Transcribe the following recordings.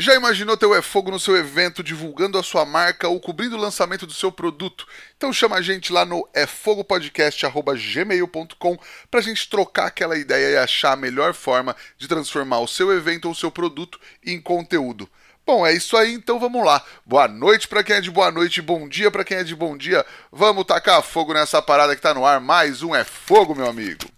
Já imaginou ter o É Fogo no seu evento, divulgando a sua marca ou cobrindo o lançamento do seu produto? Então chama a gente lá no efogopodcast.gmail.com pra gente trocar aquela ideia e achar a melhor forma de transformar o seu evento ou o seu produto em conteúdo. Bom, é isso aí, então vamos lá. Boa noite para quem é de boa noite, bom dia para quem é de bom dia. Vamos tacar fogo nessa parada que tá no ar. Mais um É Fogo, meu amigo.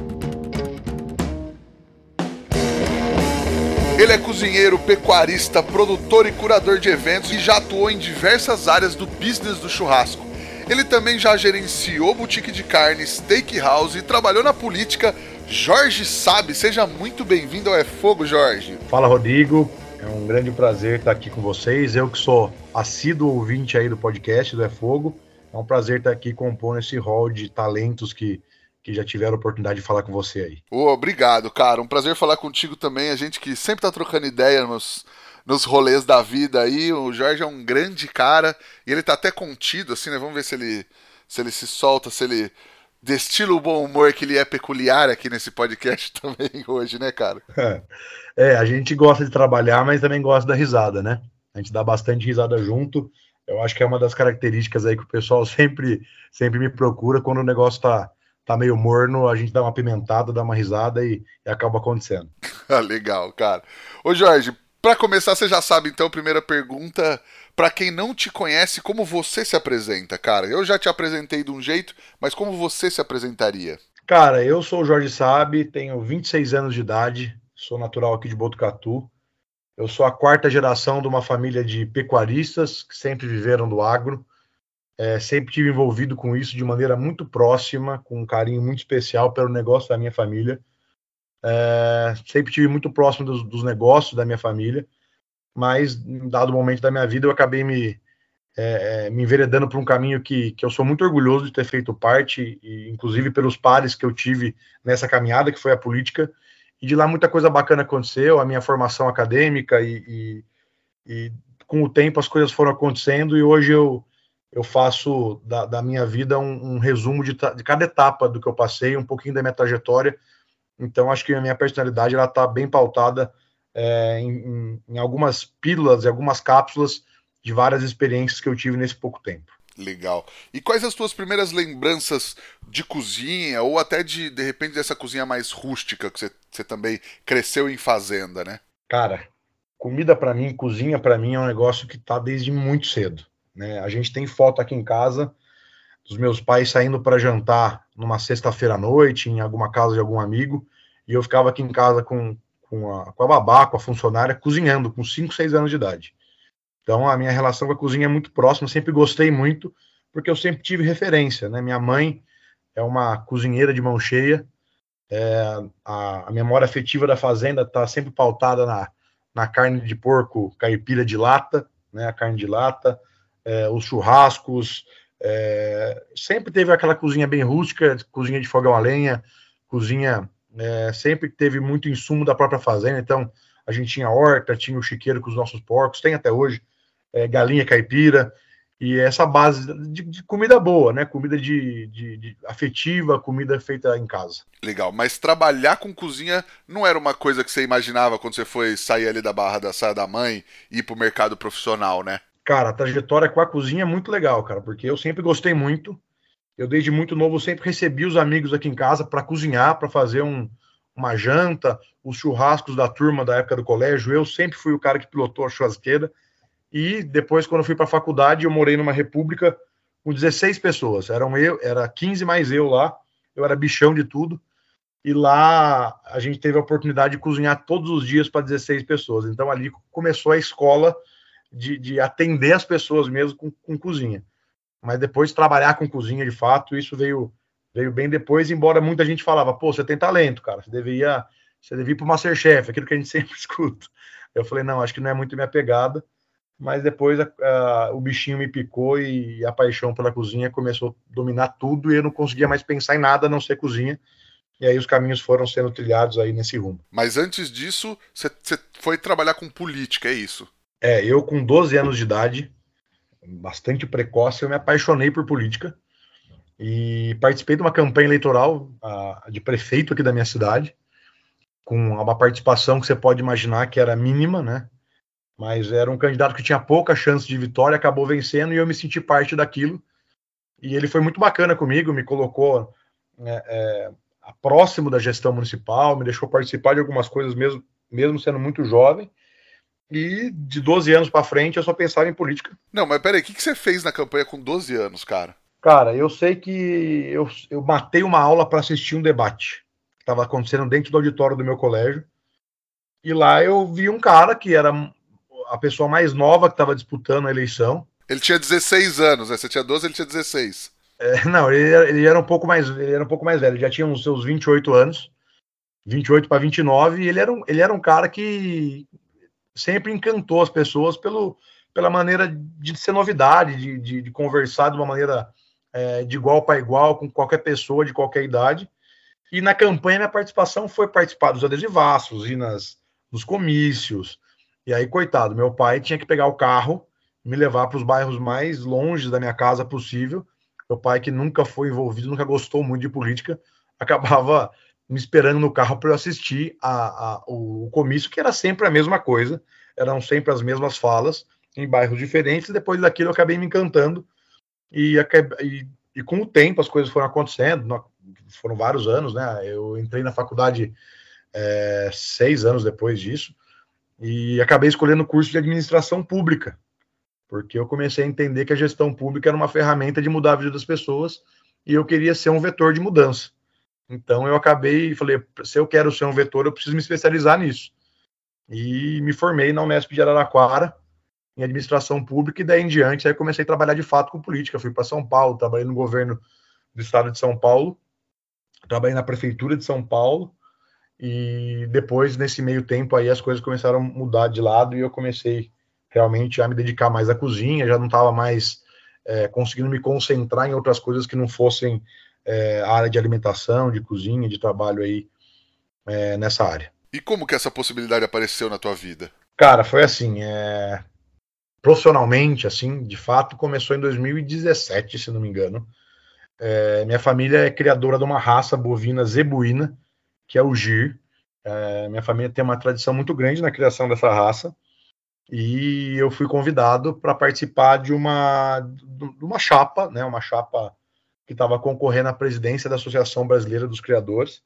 Ele é cozinheiro, pecuarista, produtor e curador de eventos e já atuou em diversas áreas do business do churrasco. Ele também já gerenciou boutique de carne, steakhouse e trabalhou na política. Jorge Sabe, seja muito bem-vindo ao É Fogo, Jorge. Fala, Rodrigo. É um grande prazer estar aqui com vocês. Eu que sou assíduo ouvinte aí do podcast do É Fogo. É um prazer estar aqui compondo esse hall de talentos que que já tiveram a oportunidade de falar com você aí. Oh, obrigado, cara. Um prazer falar contigo também. A gente que sempre tá trocando ideia nos, nos rolês da vida aí. O Jorge é um grande cara e ele tá até contido, assim, né? Vamos ver se ele, se ele se solta, se ele destila o bom humor que ele é peculiar aqui nesse podcast também hoje, né, cara? É, a gente gosta de trabalhar, mas também gosta da risada, né? A gente dá bastante risada junto. Eu acho que é uma das características aí que o pessoal sempre, sempre me procura quando o negócio tá tá meio morno, a gente dá uma pimentada, dá uma risada e, e acaba acontecendo. Ah, legal, cara. Ô Jorge, para começar, você já sabe então, primeira pergunta, para quem não te conhece, como você se apresenta, cara? Eu já te apresentei de um jeito, mas como você se apresentaria? Cara, eu sou o Jorge Sabe, tenho 26 anos de idade, sou natural aqui de Botucatu. Eu sou a quarta geração de uma família de pecuaristas que sempre viveram do agro. É, sempre tive envolvido com isso de maneira muito próxima, com um carinho muito especial pelo negócio da minha família. É, sempre tive muito próximo dos, dos, negócios da minha família, mas em dado momento da minha vida eu acabei me, é, é me enveredando por um caminho que, que eu sou muito orgulhoso de ter feito parte, e, inclusive pelos pares que eu tive nessa caminhada, que foi a política, e de lá muita coisa bacana aconteceu, a minha formação acadêmica, e, e, e com o tempo as coisas foram acontecendo, e hoje eu eu faço da, da minha vida um, um resumo de, de, cada etapa do que eu passei, um pouquinho da minha trajetória. Então, acho que a minha personalidade ela está bem pautada é, em, em, algumas pílulas e algumas cápsulas de várias experiências que eu tive nesse pouco tempo. Legal. E quais as tuas primeiras lembranças de cozinha, ou até de, de repente, dessa cozinha mais rústica que você, você também cresceu em fazenda, né? Cara, comida para mim, cozinha para mim é um negócio que tá desde muito cedo. Né? A gente tem foto aqui em casa dos meus pais saindo para jantar numa sexta-feira à noite, em alguma casa de algum amigo, e eu ficava aqui em casa com, com, a, com a babá, com a funcionária, cozinhando, com 5, 6 anos de idade. Então a minha relação com a cozinha é muito próxima, sempre gostei muito, porque eu sempre tive referência. Né? Minha mãe é uma cozinheira de mão cheia, é, a, a, memória afetiva da fazenda está sempre pautada na, na carne de porco caipira de lata, né, a carne de lata, é, os churrascos, é, sempre teve aquela cozinha bem rústica, cozinha de fogão a lenha, cozinha é, sempre teve muito insumo da própria fazenda, então a gente tinha horta, tinha o chiqueiro com os nossos porcos, tem até hoje, é, galinha caipira, e essa base de, de comida boa, né? Comida de, de, de, afetiva, comida feita em casa. Legal, mas trabalhar com cozinha não era uma coisa que você imaginava quando você foi sair ali da barra da saia da mãe e ir pro mercado profissional, né? Cara, a trajetória com a cozinha é muito legal, cara, porque eu sempre gostei muito. Eu, desde muito novo, sempre recebi os amigos aqui em casa para cozinhar, para fazer um, uma janta, os churrascos da turma da época do colégio. Eu sempre fui o cara que pilotou a churrasqueira. E depois, quando eu fui para a faculdade, eu morei numa república com 16 pessoas. Eram eu, era 15 mais eu lá. Eu era bichão de tudo. E lá a gente teve a oportunidade de cozinhar todos os dias para 16 pessoas. Então ali começou a escola de, de atender as pessoas mesmo com, com cozinha. Mas depois trabalhar com cozinha de fato, isso veio veio bem depois, embora muita gente falava, pô, você tem talento, cara, você deveria, você devia ir para o Masterchef, aquilo que a gente sempre escuta. Eu falei, não, acho que não é muito minha pegada, mas depois a, a, o bichinho me picou e a paixão pela cozinha começou a dominar tudo e eu não conseguia mais pensar em nada a não ser cozinha. E aí os caminhos foram sendo trilhados aí nesse rumo. Mas antes disso, você foi trabalhar com política, é isso? É, eu com 12 anos de idade, bastante precoce, eu me apaixonei por política e participei de uma campanha eleitoral de prefeito aqui da minha cidade, com uma participação que você pode imaginar que era mínima, né? Mas era um candidato que tinha pouca chance de vitória, acabou vencendo e eu me senti parte daquilo. E ele foi muito bacana comigo, me colocou é, é, próximo da gestão municipal, me deixou participar de algumas coisas mesmo, mesmo sendo muito jovem. E de 12 anos para frente eu só pensava em política. Não, mas peraí, o que, que você fez na campanha com 12 anos, cara? Cara, eu sei que eu, eu matei uma aula para assistir um debate que estava acontecendo dentro do auditório do meu colégio. E lá eu vi um cara que era a pessoa mais nova que estava disputando a eleição. Ele tinha 16 anos, né? Você tinha 12, ele tinha 16. É, não, ele era, ele era, um pouco mais, ele era um pouco mais velho, ele já tinha uns seus 28 anos, 28 para 29, e ele era, um, ele era um cara que sempre encantou as pessoas pelo, pela maneira de ser novidade, de, de, de conversar de uma maneira é, de igual para igual com qualquer pessoa de qualquer idade. E na campanha minha participação foi participar dos adesivaços e nas, nos comícios. E aí, coitado, meu pai tinha que pegar o carro, me levar para os bairros mais longe da minha casa possível meu pai, que nunca foi envolvido, nunca gostou muito de política, acabava me esperando no carro para eu assistir a, a, o, comício, que era sempre a mesma coisa, eram sempre as mesmas falas, em bairros diferentes. Depois daquilo, eu acabei me encantando, e, e, e com o tempo as coisas foram acontecendo, foram vários anos, né? Eu entrei na faculdade é, seis anos depois disso, e acabei escolhendo o curso de administração pública, porque eu comecei a entender que a gestão pública era uma ferramenta de mudar a vida das pessoas e eu queria ser um vetor de mudança. Então eu acabei e falei, se eu quero ser um vetor, eu preciso me especializar nisso. E me formei na Unesp de Araraquara em administração pública e daí em diante aí comecei a trabalhar de fato com política. Fui para São Paulo, trabalhei no governo do estado de São Paulo, trabalhei na prefeitura de São Paulo e depois nesse meio tempo aí as coisas começaram a mudar de lado e eu comecei realmente a me dedicar mais à cozinha, já não estava mais é, conseguindo me concentrar em outras coisas que não fossem é, a área de alimentação, de cozinha, de trabalho aí é, nessa área. E como que essa possibilidade apareceu na tua vida? Cara, foi assim, é... profissionalmente, assim, de fato, começou em 2017, se não me engano. É, minha família é criadora de uma raça bovina zebuína, que é o gir. É, minha família tem uma tradição muito grande na criação dessa raça e eu fui convidado para participar de uma, de uma chapa, né, uma chapa que estava concorrendo à presidência da Associação Brasileira dos Criadores.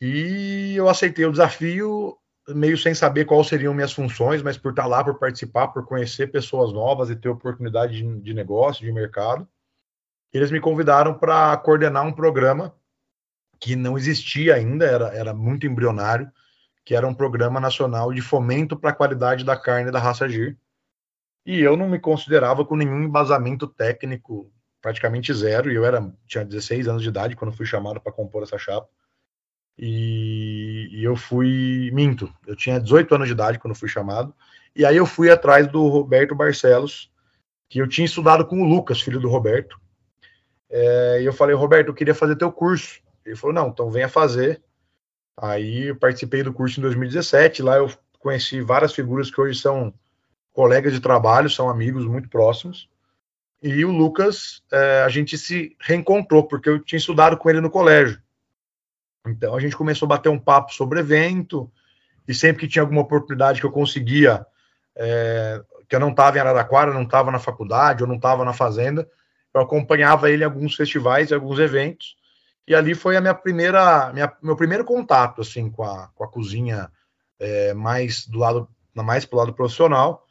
E eu aceitei o desafio, meio sem saber quais seriam minhas funções, mas por estar lá, por participar, por conhecer pessoas novas e ter oportunidade de, de negócio, de mercado. Eles me convidaram para coordenar um programa que não existia ainda, era, era muito embrionário, que era um programa nacional de fomento para a qualidade da carne da raça Gir. E eu não me considerava com nenhum embasamento técnico, praticamente zero, e eu era tinha 16 anos de idade quando fui chamado para compor essa chapa. E, e, eu fui minto, eu tinha 18 anos de idade quando fui chamado, e aí eu fui atrás do Roberto Barcelos, que eu tinha estudado com o Lucas, filho do Roberto. É, e eu falei, Roberto, eu queria fazer teu curso. Ele falou, não, então venha fazer. Aí eu participei do curso em 2017, lá eu conheci várias figuras que hoje são colegas de trabalho, são amigos muito próximos. E o Lucas, é, a gente se reencontrou, porque eu tinha estudado com ele no colégio. Então a gente começou a bater um papo sobre evento, e sempre que tinha alguma oportunidade que eu conseguia, é, que eu não estava em Araraquara, não estava na faculdade, ou não estava na fazenda, eu acompanhava ele em alguns festivais, em alguns eventos, e ali foi a minha primeira, minha, meu primeiro contato assim com a, com a cozinha é, mais do lado, mais pro lado profissional.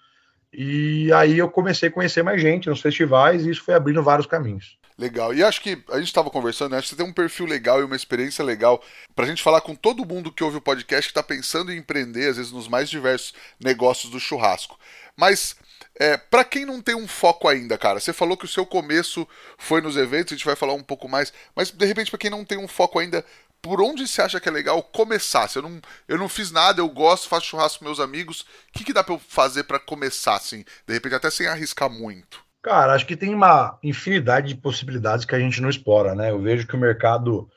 E aí eu comecei a conhecer mais gente nos festivais e isso foi abrindo vários caminhos. Legal. E acho que a gente estava conversando, né? acho que você tem um perfil legal e uma experiência legal para a gente falar com todo mundo que ouve o podcast que está pensando em empreender, às vezes nos mais diversos negócios do churrasco. Mas é, para quem não tem um foco ainda, cara, você falou que o seu começo foi nos eventos, a gente vai falar um pouco mais, mas de repente, para quem não tem um foco ainda, por onde você acha que é legal começar? Se eu não, eu não fiz nada, eu gosto, faço churrasco com meus amigos, o que, que dá para eu fazer para começar, assim? De repente, até sem arriscar muito. Cara, acho que tem uma infinidade de possibilidades que a gente não explora, né? Eu vejo que o mercado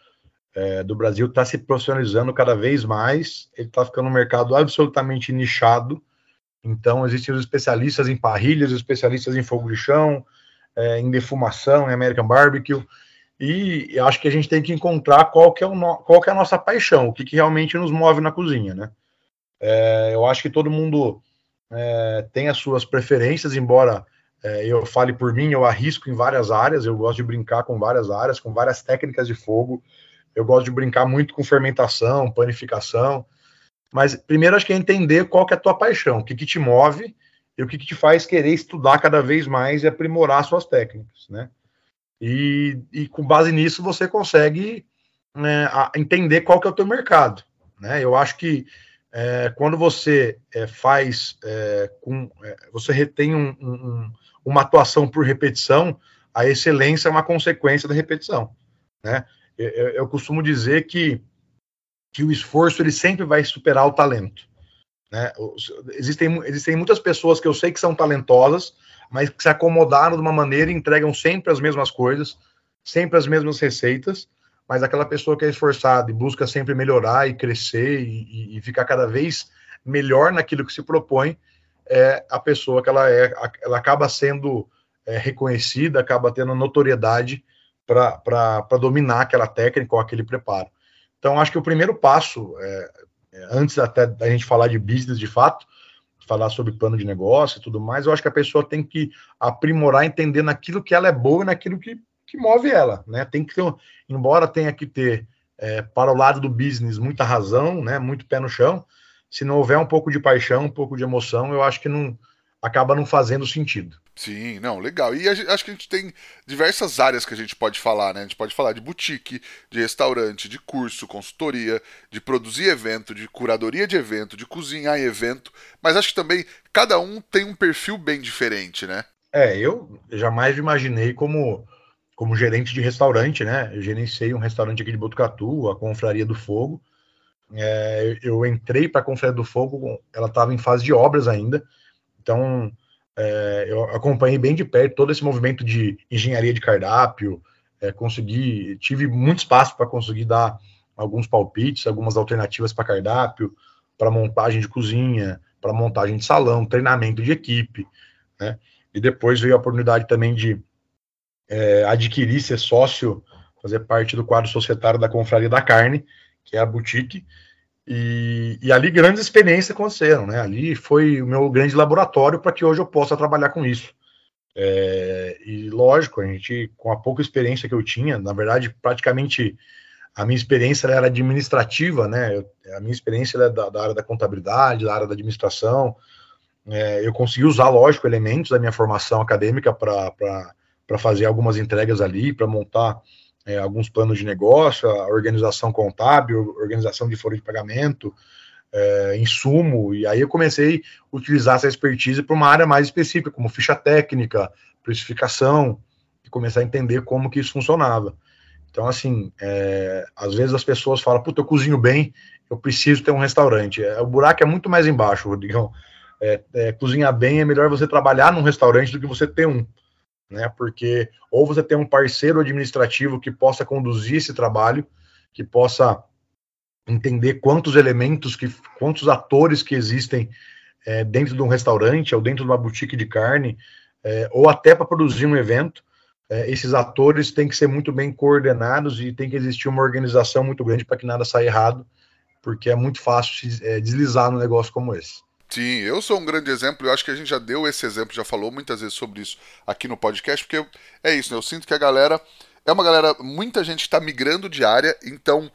é, do Brasil está se profissionalizando cada vez mais, ele está ficando um mercado absolutamente nichado. Então, existem os especialistas em parrilhas, especialistas em fogo de chão, é, em defumação, em American Barbecue. E acho que a gente tem que encontrar qual que é, o no, qual que é a nossa paixão, o que, que realmente nos move na cozinha, né? É, eu acho que todo mundo é, tem as suas preferências, embora é, eu fale por mim, eu arrisco em várias áreas, eu gosto de brincar com várias áreas, com várias técnicas de fogo, eu gosto de brincar muito com fermentação, panificação, mas primeiro acho que é entender qual que é a tua paixão, o que, que te move e o que, que te faz querer estudar cada vez mais e aprimorar suas técnicas, né? E, e com base nisso você consegue né, entender qual que é o teu mercado. Né? Eu acho que é, quando você é, faz é, com é, você retém um, um, uma atuação por repetição, a excelência é uma consequência da repetição. Né? Eu, eu, costumo dizer que, que o esforço ele sempre vai superar o talento. Né? Existem, existem muitas pessoas que eu sei que são talentosas, mas que se acomodaram de uma maneira e entregam sempre as mesmas coisas, sempre as mesmas receitas, mas aquela pessoa que é esforçada e busca sempre melhorar e crescer e, e, ficar cada vez melhor naquilo que se propõe, é a pessoa que ela é, ela acaba sendo é, reconhecida, acaba tendo notoriedade para dominar aquela técnica ou aquele preparo. Então, acho que o primeiro passo, é, é, antes até da gente falar de business de fato, falar sobre plano de negócio e tudo mais, eu acho que a pessoa tem que aprimorar, entender naquilo que ela é boa e naquilo que, que move ela, né? Tem que ter, embora tenha que ter é, para o lado do business muita razão, né? Muito pé no chão. Se não houver um pouco de paixão, um pouco de emoção, eu acho que não acaba não fazendo sentido. Sim, não, legal. E acho que a gente tem diversas áreas que a gente pode falar, né? A gente pode falar de boutique, de restaurante, de curso, consultoria, de produzir evento, de curadoria de evento, de cozinhar evento. Mas acho que também cada um tem um perfil bem diferente, né? É, eu jamais me imaginei como, como gerente de restaurante, né? Eu gerenciei um restaurante aqui de Botucatu, a Confraria do Fogo. É, eu entrei para a Confraria do Fogo, ela estava em fase de obras ainda. Então, é, eu acompanhei bem de perto todo esse movimento de engenharia de cardápio, é, consegui, tive muito espaço para conseguir dar alguns palpites, algumas alternativas para cardápio, para montagem de cozinha, para montagem de salão, treinamento de equipe, né? E depois veio a oportunidade também de é, adquirir, ser sócio, fazer parte do quadro societário da Confraria da Carne, que é a boutique, e, e, ali grandes experiências aconteceram, né? Ali foi o meu grande laboratório para que hoje eu possa trabalhar com isso. É, e lógico, a gente, com a pouca experiência que eu tinha, na verdade, praticamente a minha experiência era administrativa, né? Eu, a minha experiência é da, da, área da contabilidade, da área da administração. É, eu consegui usar, lógico, elementos da minha formação acadêmica para fazer algumas entregas ali, para montar é, alguns planos de negócio, a organização contábil, organização de folha de pagamento, é, insumo, e aí eu comecei a utilizar essa expertise para uma área mais específica, como ficha técnica, precificação, e começar a entender como que isso funcionava. Então, assim, é, às vezes as pessoas falam, puta, eu cozinho bem, eu preciso ter um restaurante. É, o buraco é muito mais embaixo, Rodrigão. É, é, cozinhar bem é melhor você trabalhar num restaurante do que você ter um né? Porque ou você tem um parceiro administrativo que possa conduzir esse trabalho, que possa entender quantos elementos, que, quantos atores que existem é, dentro de um restaurante ou dentro de uma boutique de carne, é, ou até para produzir um evento. É, esses atores têm que ser muito bem coordenados e tem que existir uma organização muito grande para que nada saia errado, porque é muito fácil é, deslizar num negócio como esse. Sim, eu sou um grande exemplo, eu acho que a gente já deu esse exemplo, já falou muitas vezes sobre isso aqui no podcast, porque é isso, né? Eu sinto que a galera é uma galera, muita gente está migrando de área, então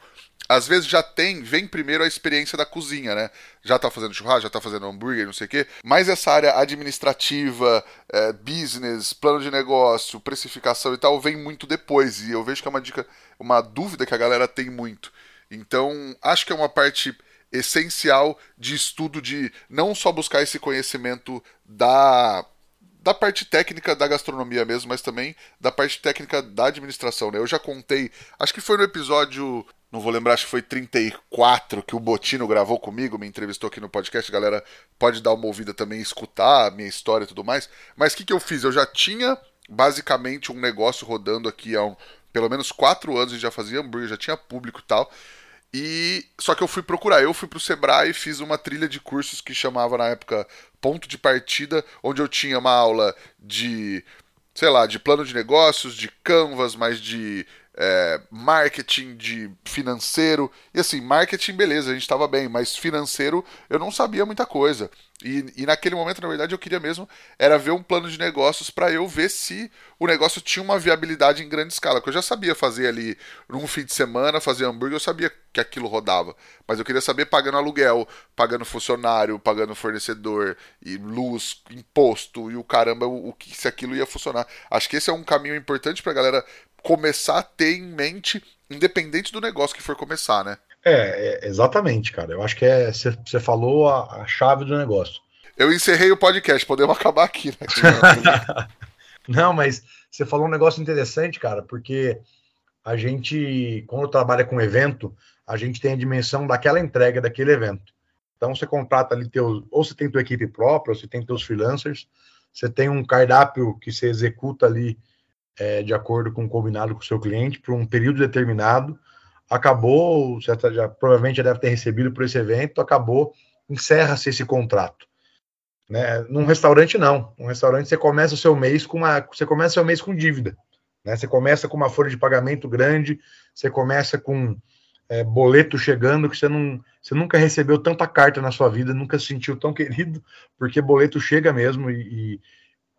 às vezes já tem, vem primeiro a experiência da cozinha, né? Já tá fazendo churrasco, já tá fazendo hambúrguer, não sei o quê. Mas essa área administrativa, é, business, plano de negócio, precificação e tal, vem muito depois. E eu vejo que é uma dica, uma dúvida que a galera tem muito. Então, acho que é uma parte essencial de estudo de não só buscar esse conhecimento da da parte técnica da gastronomia mesmo, mas também da parte técnica da administração, né? Eu já contei, acho que foi no episódio não vou lembrar, acho que foi 34 que o Botino gravou comigo, me entrevistou aqui no podcast. Galera, pode dar uma ouvida também, escutar a minha história e tudo mais. Mas o que, que eu fiz? Eu já tinha basicamente um negócio rodando aqui há um, pelo menos quatro anos, a gente já fazia hambúrguer, já tinha público e tal. E só que eu fui procurar, eu fui pro Sebrae e fiz uma trilha de cursos que chamava na época Ponto de Partida, onde eu tinha uma aula de, sei lá, de plano de negócios, de canvas, mas de é, marketing de financeiro. E assim, marketing, beleza, a gente estava bem, mas financeiro eu não sabia muita coisa. E, e, naquele momento, na verdade, eu queria mesmo era ver um plano de negócios para eu ver se o negócio tinha uma viabilidade em grande escala. Porque eu já sabia fazer ali num fim de semana, fazer hambúrguer, eu sabia que aquilo rodava. Mas eu queria saber pagando aluguel, pagando funcionário, pagando fornecedor, e luz, imposto e o caramba, o, o que se aquilo ia funcionar. Acho que esse é um caminho importante para galera começar a ter em mente, independente do negócio que for começar, né? É, é exatamente, cara. Eu acho que é você falou a, a, chave do negócio. Eu encerrei o podcast, podemos acabar aqui, né? Não, mas você falou um negócio interessante, cara, porque a gente, quando trabalha com evento, a gente tem a dimensão daquela entrega daquele evento. Então você contrata ali teus, ou você tem tua equipe própria, ou você tem teus freelancers, você tem um cardápio que você executa ali é, de acordo com o combinado com o seu cliente por um período determinado, acabou, você já, provavelmente já deve ter recebido por esse evento, acabou, encerra-se esse contrato. Né? Num restaurante não, num restaurante você começa o seu mês com uma, você começa o seu mês com dívida, né? Você começa com uma folha de pagamento grande, você começa com é, boleto chegando que você não, você nunca recebeu tanta carta na sua vida, nunca se sentiu tão querido, porque boleto chega mesmo e, e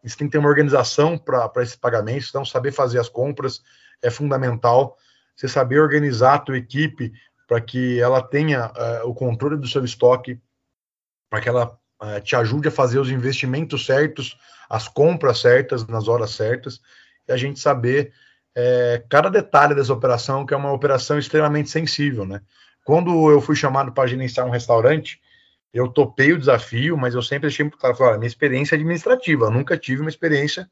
você tem que ter uma organização para esses pagamentos, então saber fazer as compras é fundamental. Você saber organizar a tua equipe para que ela tenha uh, o controle do seu estoque, para que ela uh, te ajude a fazer os investimentos certos, as compras certas nas horas certas, e a gente saber é, cada detalhe dessa operação, que é uma operação extremamente sensível, né? Quando eu fui chamado para gerenciar um restaurante, eu topei o desafio, mas eu sempre achei muito claro, falar, minha experiência é administrativa, eu nunca tive uma experiência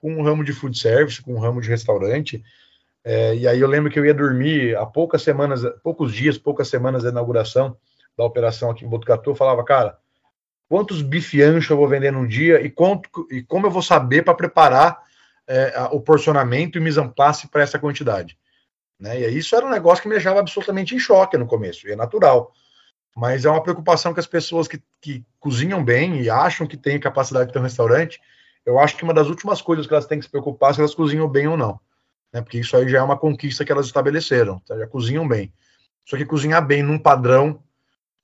com um ramo de food service, com um ramo de restaurante, é, e aí eu lembro que eu ia dormir há poucas semanas, poucos dias, poucas semanas da inauguração da operação aqui em Botucatu, eu falava, cara, quantos bife ancho eu vou vender num dia e, quanto, e como eu vou saber para preparar é, o porcionamento e mise en place para essa quantidade. Né? E isso era um negócio que me deixava absolutamente em choque no começo, e é natural mas é uma preocupação que as pessoas que, que cozinham bem e acham que têm capacidade de ter um restaurante, eu acho que uma das últimas coisas que elas têm que se preocupar é se elas cozinham bem ou não. Né? Porque isso aí já é uma conquista que elas estabeleceram, tá? já cozinham bem. Só que cozinhar bem num padrão,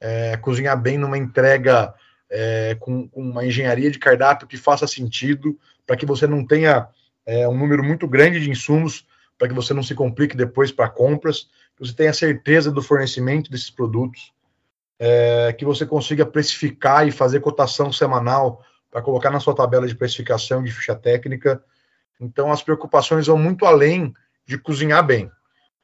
é, cozinhar bem numa entrega é, com, com, uma engenharia de cardápio que faça sentido, para que você não tenha é, um número muito grande de insumos, para que você não se complique depois para compras, que você tenha certeza do fornecimento desses produtos é, que você consiga precificar e fazer cotação semanal para colocar na sua tabela de precificação de ficha técnica. Então, as preocupações vão muito além de cozinhar bem.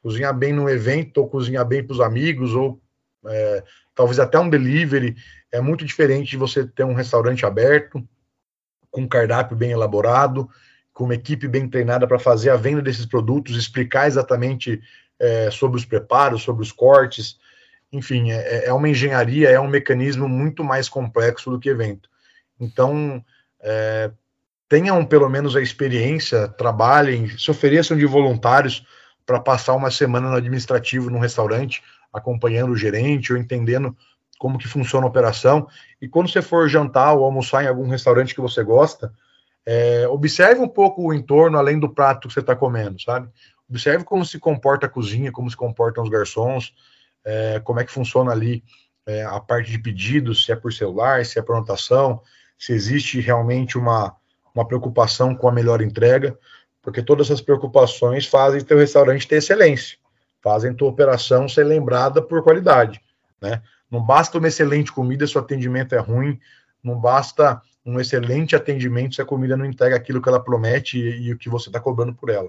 Cozinhar bem no evento, ou cozinhar bem para os amigos, ou é, talvez até um delivery, é muito diferente de você ter um restaurante aberto, com um cardápio bem elaborado, com uma equipe bem treinada para fazer a venda desses produtos, explicar exatamente é, sobre os preparos, sobre os cortes, enfim, é, é uma engenharia, é um mecanismo muito mais complexo do que evento. Então, é, tenham pelo menos a experiência, trabalhem, se ofereçam de voluntários para passar uma semana no administrativo num restaurante, acompanhando o gerente ou entendendo como que funciona a operação. E quando você for jantar ou almoçar em algum restaurante que você gosta, é, observe um pouco o entorno além do prato que você está comendo, sabe? Observe como se comporta a cozinha, como se comportam os garçons, é, como é que funciona ali é, a parte de pedidos, se é por celular, se é por anotação, se existe realmente uma, uma preocupação com a melhor entrega, porque todas essas preocupações fazem teu restaurante ter excelência, fazem tua operação ser lembrada por qualidade, né? Não basta uma excelente comida se o atendimento é ruim, não basta um excelente atendimento se a comida não entrega aquilo que ela promete e, e o que você está cobrando por ela.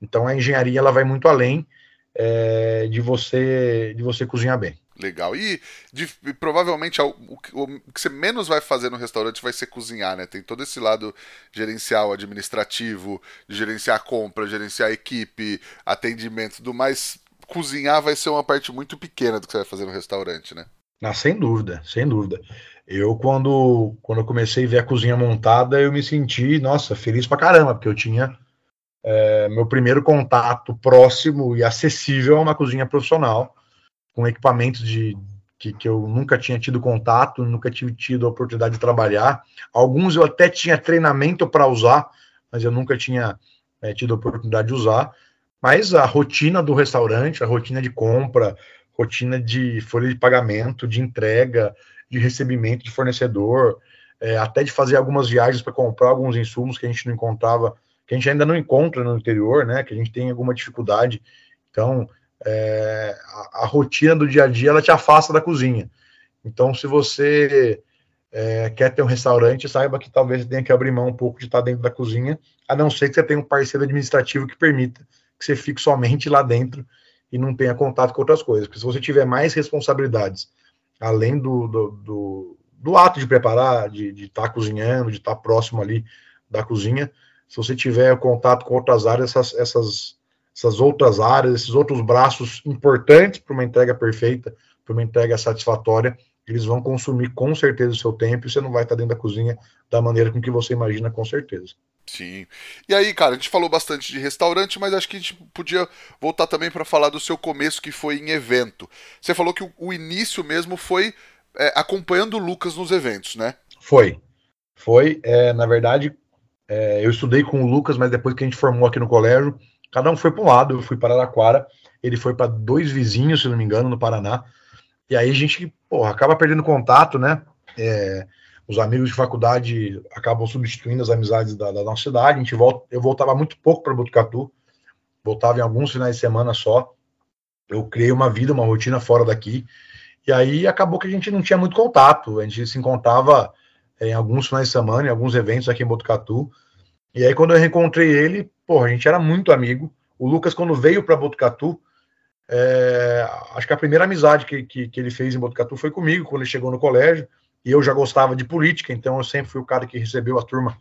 Então a engenharia ela vai muito além é, de você de você cozinhar bem. Legal. E, de, e provavelmente o, o, o, que você menos vai fazer no restaurante vai ser cozinhar, né? Tem todo esse lado gerencial, administrativo, de gerenciar a compra, gerenciar a equipe, atendimento, tudo mais. cozinhar vai ser uma parte muito pequena do que você vai fazer no restaurante, né? Ah, sem dúvida, sem dúvida. Eu, quando, quando eu comecei a ver a cozinha montada, eu me senti, nossa, feliz pra caramba, porque eu tinha é, meu primeiro contato próximo e acessível a uma cozinha profissional, com equipamentos de, que, que eu nunca tinha tido contato, nunca tive tido a oportunidade de trabalhar. Alguns eu até tinha treinamento para usar, mas eu nunca tinha é, tido a oportunidade de usar. Mas a rotina do restaurante, a rotina de compra, rotina de folha de pagamento, de entrega, de recebimento de fornecedor, é, até de fazer algumas viagens para comprar alguns insumos que a gente não encontrava, que a gente ainda não encontra no interior, né? Que a gente tem alguma dificuldade. Então, é, a, a, rotina do dia a dia ela te afasta da cozinha. Então, se você é, quer ter um restaurante, saiba que talvez tenha que abrir mão um pouco de estar dentro da cozinha, a não ser que você tenha um parceiro administrativo que permita que você fique somente lá dentro e não tenha contato com outras coisas. Porque se você tiver mais responsabilidades, além do, do, do, do ato de preparar, de, estar tá cozinhando, de estar tá próximo ali da cozinha, se você tiver contato com outras áreas, essas, essas, essas outras áreas, esses outros braços importantes para uma entrega perfeita, para uma entrega satisfatória, eles vão consumir com certeza o seu tempo e você não vai estar dentro da cozinha da maneira com que você imagina, com certeza. Sim. E aí, cara, a gente falou bastante de restaurante, mas acho que a gente podia voltar também para falar do seu começo, que foi em evento. Você falou que o, o início mesmo foi é, acompanhando o Lucas nos eventos, né? Foi. Foi. É, na verdade, é, eu estudei com o Lucas, mas depois que a gente formou aqui no colégio, cada um foi para um lado. Eu fui para Araraquara, ele foi para dois vizinhos, se não me engano, no Paraná. E aí a gente, porra, acaba perdendo contato, né? É, os amigos de faculdade acabam substituindo as amizades da, da nossa cidade. A gente volta, eu voltava muito pouco para Botucatu, voltava em alguns finais de semana só. Eu criei uma vida, uma rotina fora daqui. E aí acabou que a gente não tinha muito contato. A gente se encontrava em alguns finais de semana, em alguns eventos aqui em Botucatu. E aí, quando eu reencontrei ele, porra, a gente era muito amigo. O Lucas, quando veio para Botucatu, é, acho que a primeira amizade que, que, que, ele fez em Botucatu foi comigo, quando ele chegou no colégio e eu já gostava de política, então eu sempre fui o cara que recebeu a turma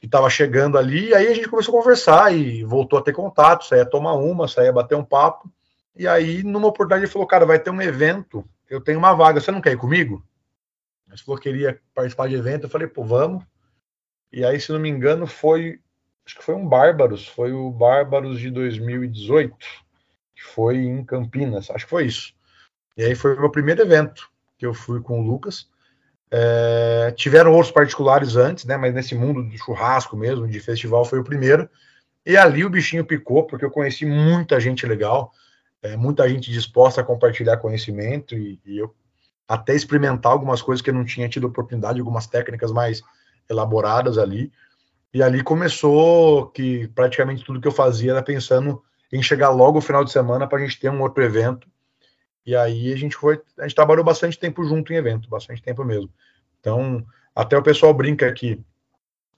que estava chegando ali, e aí a gente começou a conversar e voltou a ter contato, saía tomar uma, saía bater um papo, e aí numa oportunidade ele falou, cara, vai ter um evento, eu tenho uma vaga, você não quer ir comigo? Ele falou que queria participar de evento, eu falei, pô, vamos, e aí se não me engano foi, acho que foi um Bárbaros, foi o Bárbaros de 2018, que foi em Campinas, acho que foi isso, e aí foi o meu primeiro evento, que eu fui com o Lucas. É, tiveram outros particulares antes, né? Mas nesse mundo do churrasco mesmo, de festival, foi o primeiro. E ali o bichinho picou, porque eu conheci muita gente legal, é, muita gente disposta a compartilhar conhecimento e, e, eu até experimentar algumas coisas que eu não tinha tido oportunidade, algumas técnicas mais elaboradas ali. E ali começou que praticamente tudo que eu fazia era pensando em chegar logo o final de semana para a gente ter um outro evento e aí a gente foi, a gente trabalhou bastante tempo junto em evento, bastante tempo mesmo. Então, até o pessoal brinca aqui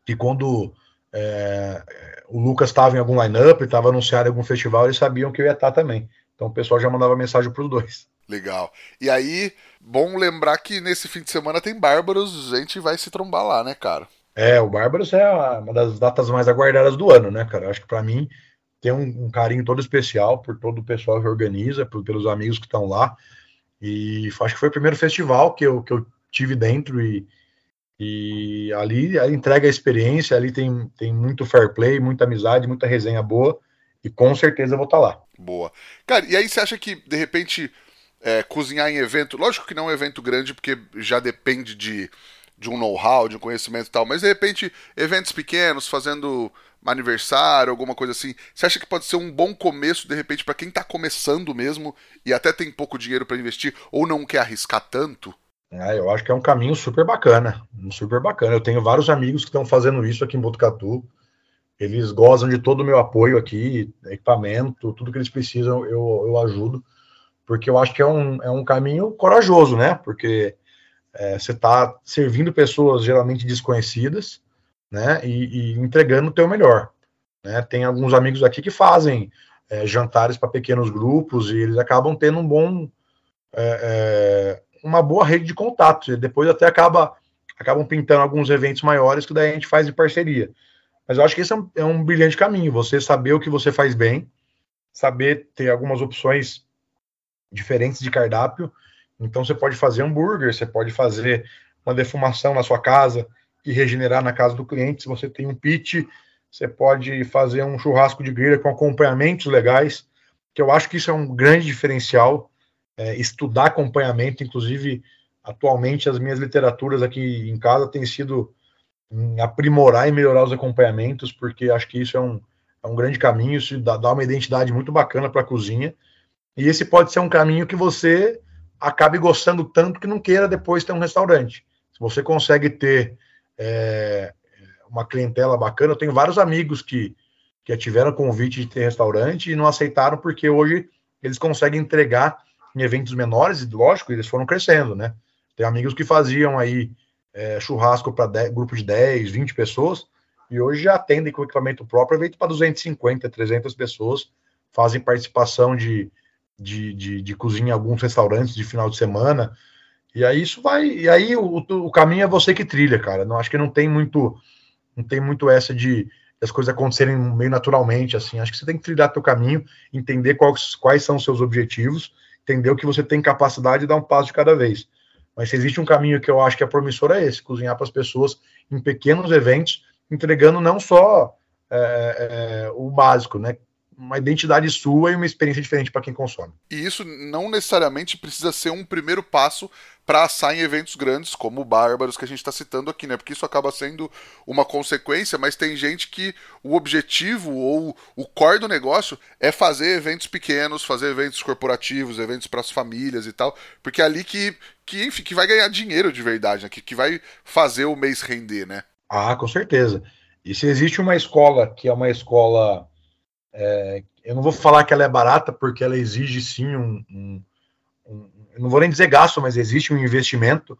que quando é, o Lucas estava em algum line-up, estava anunciado em algum festival, eles sabiam que eu ia estar também. Então o pessoal já mandava mensagem para os dois. Legal. E aí, bom lembrar que nesse fim de semana tem Bárbaros, a gente vai se trombar lá, né, cara? É, o Bárbaros é uma das datas mais aguardadas do ano, né, cara? Eu acho que para mim tem um, um, carinho todo especial por todo o pessoal que organiza, por, pelos amigos que estão lá. E acho que foi o primeiro festival que eu, que eu tive dentro e, e ali entrega a experiência, ali tem, tem muito fair play, muita amizade, muita resenha boa. E com certeza eu vou estar tá lá. Boa. Cara, e aí você acha que, de repente, é, cozinhar em evento, lógico que não é um evento grande, porque já depende de, de um know-how, de um conhecimento e tal, mas de repente, eventos pequenos, fazendo aniversário, alguma coisa assim. Você acha que pode ser um bom começo, de repente, para quem está começando mesmo e até tem pouco dinheiro para investir ou não quer arriscar tanto? É, eu acho que é um caminho super bacana, super bacana. Eu tenho vários amigos que estão fazendo isso aqui em Botucatu. Eles gozam de todo o meu apoio aqui, equipamento, tudo que eles precisam eu, eu ajudo, porque eu acho que é um, é um caminho corajoso, né? Porque é, você está servindo pessoas geralmente desconhecidas, né? E, e entregando o teu melhor. Né? Tem alguns amigos aqui que fazem é, jantares para pequenos grupos e eles acabam tendo um bom, é, é, uma boa rede de contatos. E depois até acaba, acabam pintando alguns eventos maiores que daí a gente faz em parceria. Mas eu acho que esse é um, é um brilhante caminho. Você saber o que você faz bem, saber ter algumas opções diferentes de cardápio. Então você pode fazer hambúrguer, você pode fazer uma defumação na sua casa e regenerar na casa do cliente. Se você tem um pit, você pode fazer um churrasco de grelha com acompanhamentos legais, que eu acho que isso é um grande diferencial. É, estudar acompanhamento, inclusive atualmente as minhas literaturas aqui em casa têm sido em aprimorar e melhorar os acompanhamentos, porque acho que isso é um, é um grande caminho, isso dá, dá uma identidade muito bacana para a cozinha. E esse pode ser um caminho que você acabe gostando tanto que não queira depois ter um restaurante. Se você consegue ter é, uma clientela bacana, eu tenho vários amigos que, que tiveram convite de ter restaurante e não aceitaram porque hoje eles conseguem entregar em eventos menores, e lógico, eles foram crescendo, né? Tem amigos que faziam aí é, churrasco para grupo de 10, 20 pessoas, e hoje já atendem com equipamento próprio, evento para 250, 300 pessoas, fazem participação de, de, de, de, cozinha em alguns restaurantes de final de semana, e aí isso vai, e aí o, o caminho é você que trilha, cara, não acho que não tem muito, não tem muito essa de as coisas acontecerem meio naturalmente, assim, acho que você tem que trilhar teu caminho, entender quais, quais são os seus objetivos, entender o que você tem capacidade e dar um passo de cada vez. Mas se existe um caminho que eu acho que é promissor é esse, cozinhar para as pessoas em pequenos eventos, entregando não só é, é, o básico, né? Uma identidade sua e uma experiência diferente para quem consome. E isso não necessariamente precisa ser um primeiro passo para assar em eventos grandes, como o Bárbaros que a gente está citando aqui, né? Porque isso acaba sendo uma consequência, mas tem gente que o objetivo ou o core do negócio é fazer eventos pequenos, fazer eventos corporativos, eventos para as famílias e tal, porque é ali que, que, enfim, que vai ganhar dinheiro de verdade, né? que, que vai fazer o mês render, né? Ah, com certeza. E se existe uma escola que é uma escola. É, eu não vou falar que ela é barata, porque ela exige sim um, um, um não vou nem dizer gasto, mas existe um investimento.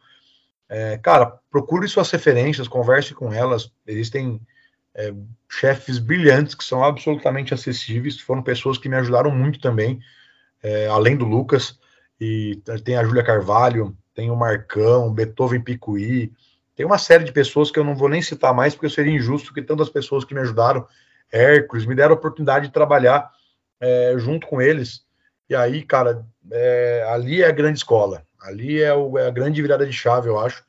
É, cara, procure suas referências, converse com elas. Existem é, chefes brilhantes que são absolutamente acessíveis. Foram pessoas que me ajudaram muito também, é, além do Lucas. E tem a Júlia Carvalho, tem o Marcão, Beethoven Picuí. Tem uma série de pessoas que eu não vou nem citar mais, porque seria injusto que tantas pessoas que me ajudaram, Hércules, me deram a oportunidade de trabalhar é, junto com eles. E aí, cara, é, ali é a grande escola, ali é, o, é, a grande virada de chave, eu acho,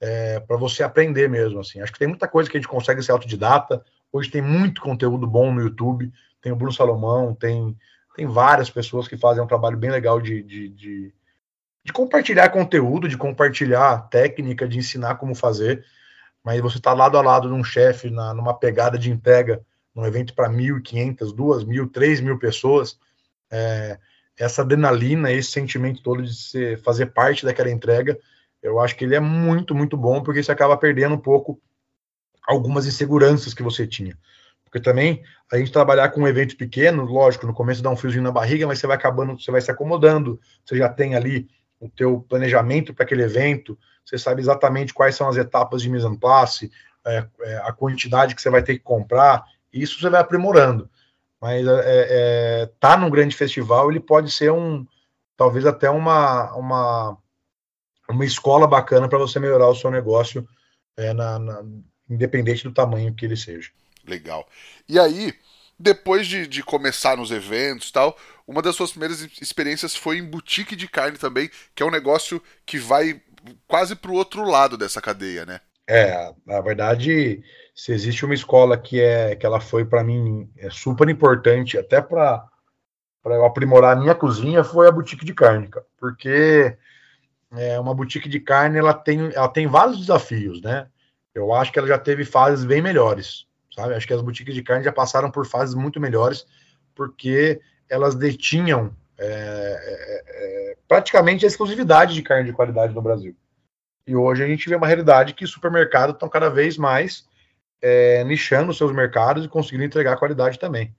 é, para você aprender mesmo. Assim. Acho que tem muita coisa que a gente consegue ser autodidata. Hoje tem muito conteúdo bom no YouTube. Tem o Bruno Salomão, tem, tem várias pessoas que fazem um trabalho bem legal de, de, de, de compartilhar conteúdo, de compartilhar técnica, de ensinar como fazer. Mas você está lado a lado de um chefe numa pegada de entrega, num evento para 1.500, 2.000, 3.000 pessoas. É, essa adrenalina, esse sentimento todo de ser, fazer parte daquela entrega, eu acho que ele é muito, muito bom, porque você acaba perdendo um pouco algumas inseguranças que você tinha. Porque também a gente trabalhar com um evento pequeno, lógico, no começo dá um friozinho na barriga, mas você vai acabando, você vai se acomodando, você já tem ali o teu planejamento para aquele evento, você sabe exatamente quais são as etapas de mise en place, é, é, a quantidade que você vai ter que comprar, isso você vai aprimorando mas é, é, tá num grande festival, ele pode ser um, talvez até uma, uma, uma escola bacana para você melhorar o seu negócio, é, na, na, independente do tamanho que ele seja. Legal. E aí, depois de, de começar nos eventos tal, uma das suas primeiras experiências foi em boutique de carne também, que é um negócio que vai quase para o outro lado dessa cadeia, né? É, na verdade, se existe uma escola que é que ela foi para mim é super importante até para para eu aprimorar a minha cozinha foi a boutique de carne, cara, porque é uma boutique de carne ela tem ela tem vários desafios, né? Eu acho que ela já teve fases bem melhores, sabe? Acho que as boutiques de carne já passaram por fases muito melhores porque elas detinham é, é, é, praticamente a exclusividade de carne de qualidade no Brasil. E hoje a gente vê uma realidade que supermercados estão cada vez mais é, nichando seus mercados e conseguindo entregar qualidade também.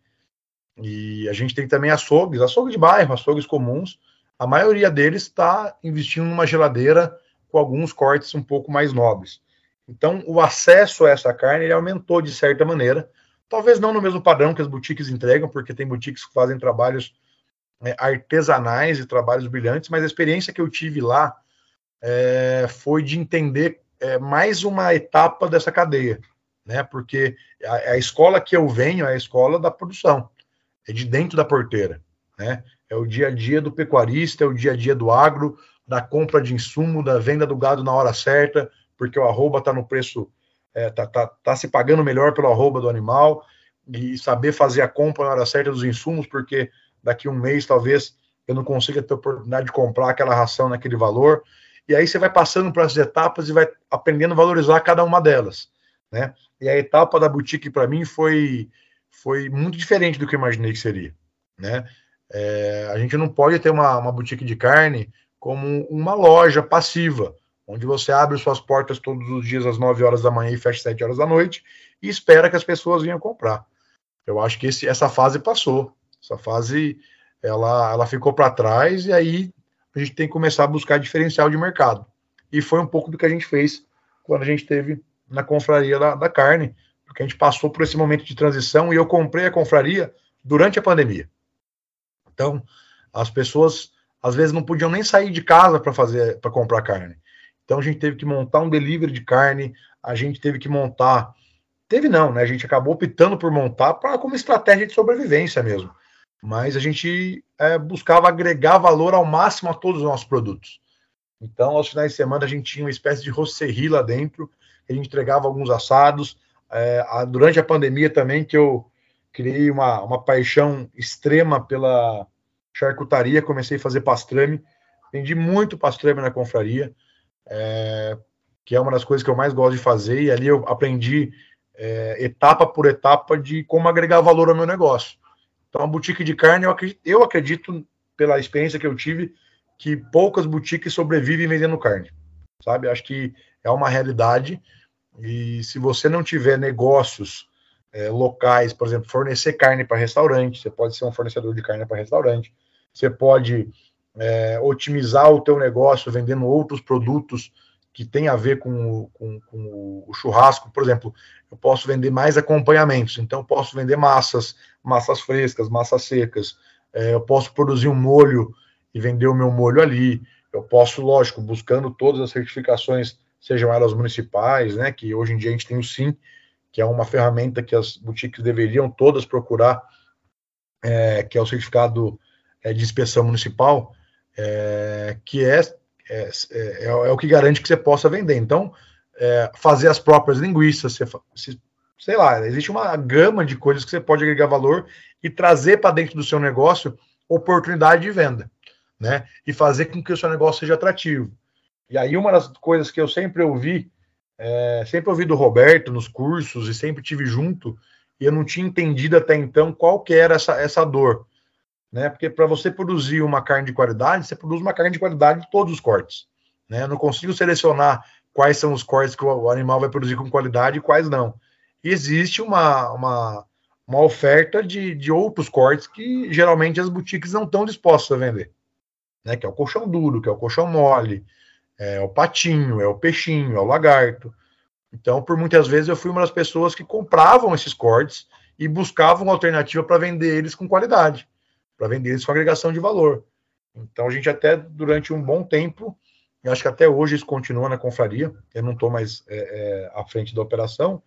E a gente tem também açougues, açougues de bairro, açougues comuns. A maioria deles está investindo numa geladeira com alguns cortes um pouco mais nobres. Então, o acesso a essa carne ele aumentou de certa maneira. Talvez não no mesmo padrão que as boutiques entregam, porque tem boutiques que fazem trabalhos é, artesanais e trabalhos brilhantes, mas a experiência que eu tive lá é, foi de entender é, mais uma etapa dessa cadeia, né? Porque a, a, escola que eu venho é a escola da produção. é de dentro da porteira, né? É o dia a dia do pecuarista, é o dia a dia do agro, da compra de insumo, da venda do gado na hora certa, porque o arroba está no preço, está é, tá, tá, tá se pagando melhor pelo arroba do animal, e saber fazer a compra na hora certa dos insumos, porque daqui um mês talvez eu não consiga ter oportunidade de comprar aquela ração naquele valor. E aí você vai passando por essas etapas e vai aprendendo a valorizar cada uma delas, né? E a etapa da boutique para mim foi foi muito diferente do que eu imaginei que seria, né? É, a gente não pode ter uma, uma boutique de carne como uma loja passiva, onde você abre suas portas todos os dias às 9 horas da manhã e fecha às 7 horas da noite e espera que as pessoas venham comprar. Eu acho que esse, essa fase passou. Essa fase ela, ela ficou para trás e aí a gente tem que começar a buscar diferencial de mercado. E foi um pouco do que a gente fez quando a gente teve na confraria da, da carne, porque a gente passou por esse momento de transição e eu comprei a confraria durante a pandemia. Então, as pessoas às vezes não podiam nem sair de casa para fazer para comprar carne. Então a gente teve que montar um delivery de carne, a gente teve que montar Teve não, né? A gente acabou optando por montar para como estratégia de sobrevivência mesmo. Mas a gente é, buscava agregar valor ao máximo a todos os nossos produtos. Então, aos finais de semana, a gente tinha uma espécie de rocerri lá dentro, a gente entregava alguns assados. É, a, durante a pandemia também, que eu criei uma, uma paixão extrema pela charcutaria, comecei a fazer pastrame, vendi muito pastrame na confraria, é, que é uma das coisas que eu mais gosto de fazer, e ali eu aprendi é, etapa por etapa de como agregar valor ao meu negócio. Então, a boutique de carne, eu acredito, eu acredito, pela experiência que eu tive, que poucas boutiques sobrevivem vendendo carne, sabe? Acho que é uma realidade. E se você não tiver negócios é, locais, por exemplo, fornecer carne para restaurante, você pode ser um fornecedor de carne para restaurante, você pode é, otimizar o teu negócio vendendo outros produtos que tem a ver com, com, com, o churrasco, por exemplo, eu posso vender mais acompanhamentos, então posso vender massas, massas frescas, massas secas, é, eu posso produzir um molho e vender o meu molho ali, eu posso, lógico, buscando todas as certificações, sejam elas municipais, né, que hoje em dia a gente tem o SIM, que é uma ferramenta que as boutiques deveriam todas procurar, é, que é o certificado é, de inspeção municipal, é, que é é, é, é, o que garante que você possa vender. Então, é, fazer as próprias linguiças, você, se, sei lá, existe uma gama de coisas que você pode agregar valor e trazer para dentro do seu negócio oportunidade de venda, né? E fazer com que o seu negócio seja atrativo. E aí, uma das coisas que eu sempre ouvi, é, sempre ouvi do Roberto nos cursos e sempre tive junto, e eu não tinha entendido até então qual que era essa, essa dor né? Porque para você produzir uma carne de qualidade, você produz uma carne de qualidade de todos os cortes, né? Eu não consigo selecionar quais são os cortes que o animal vai produzir com qualidade e quais não. E existe uma, uma, uma oferta de, de outros cortes que geralmente as boutiques não estão dispostas a vender, né? Que é o colchão duro, que é o colchão mole, é o patinho, é o peixinho, é o lagarto. Então, por muitas vezes, eu fui uma das pessoas que compravam esses cortes e buscavam alternativa para vender eles com qualidade para vender isso com agregação de valor. Então a gente até durante um bom tempo, eu acho que até hoje isso continua na confraria, eu não estou mais é, é, à frente da operação,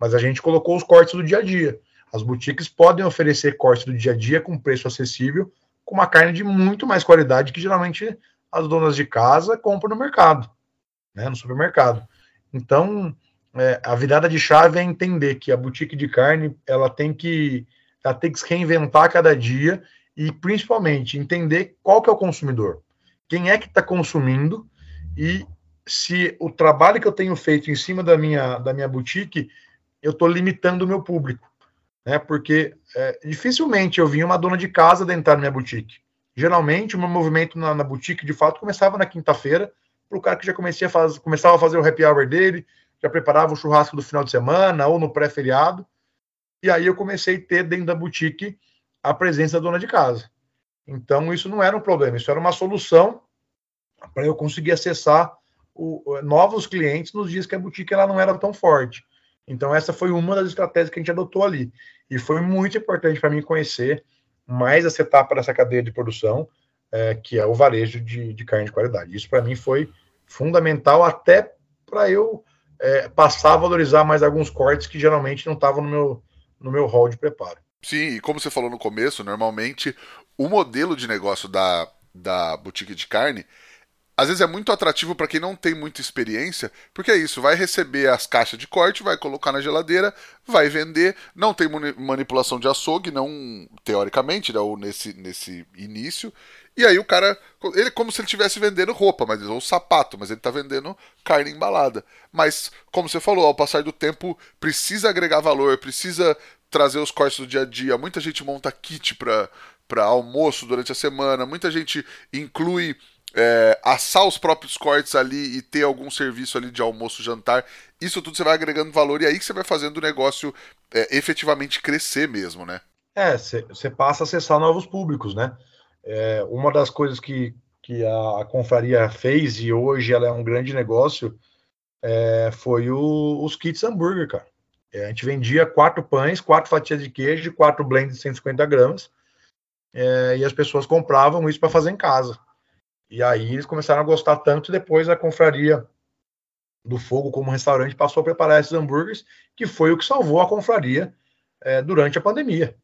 mas a gente colocou os cortes do dia a dia. As boutiques podem oferecer cortes do dia a dia com preço acessível, com uma carne de muito mais qualidade que geralmente as donas de casa compram no mercado, né, no supermercado. Então, é, a virada de chave é entender que a boutique de carne ela tem que ela tem que se reinventar cada dia e principalmente entender qual que é o consumidor, quem é que está consumindo e se o trabalho que eu tenho feito em cima da minha, da minha boutique, eu estou limitando o meu público, né? Porque é, dificilmente eu vinha uma dona de casa dentro da minha boutique. Geralmente o meu movimento na, na boutique de fato começava na quinta-feira, para o cara que já a faz, começava a fazer o happy hour dele, já preparava o churrasco do final de semana ou no pré-feriado. E aí eu comecei a ter dentro da boutique a presença da dona de casa. Então, isso não era um problema, isso era uma solução para eu conseguir acessar o, novos clientes nos dias que a boutique ela não era tão forte. Então, essa foi uma das estratégias que a gente adotou ali. E foi muito importante para mim conhecer mais essa etapa dessa cadeia de produção, é, que é o varejo de, de carne de qualidade. Isso, para mim, foi fundamental até para eu é, passar a valorizar mais alguns cortes que geralmente não estavam no meu, no meu hall de preparo. Sim, e como você falou no começo, normalmente o modelo de negócio da, da boutique de carne às vezes é muito atrativo para quem não tem muita experiência, porque é isso, vai receber as caixas de corte, vai colocar na geladeira, vai vender, não tem manipulação de açougue, não teoricamente, né, ou nesse, nesse início, e aí o cara, ele como se ele estivesse vendendo roupa, mas ou sapato, mas ele está vendendo carne embalada. Mas como você falou, ao passar do tempo precisa agregar valor, precisa trazer os cortes do dia a dia. Muita gente monta kit para para almoço durante a semana, muita gente inclui é, assar os próprios cortes ali e ter algum serviço ali de almoço, jantar, isso tudo você vai agregando valor e aí que você vai fazendo o negócio é, efetivamente crescer mesmo, né? É, você passa a acessar novos públicos, né? É, uma das coisas que, que a, a confraria fez e hoje ela é um grande negócio é, foi o, os kits hambúrguer, cara. É, a gente vendia quatro pães, quatro fatias de queijo, quatro blends de 150 gramas é, e as pessoas compravam isso para fazer em casa. E aí eles começaram a gostar tanto, depois a confraria do Fogo como restaurante passou a preparar esses hambúrgueres, que foi o que salvou a confraria é, durante a pandemia.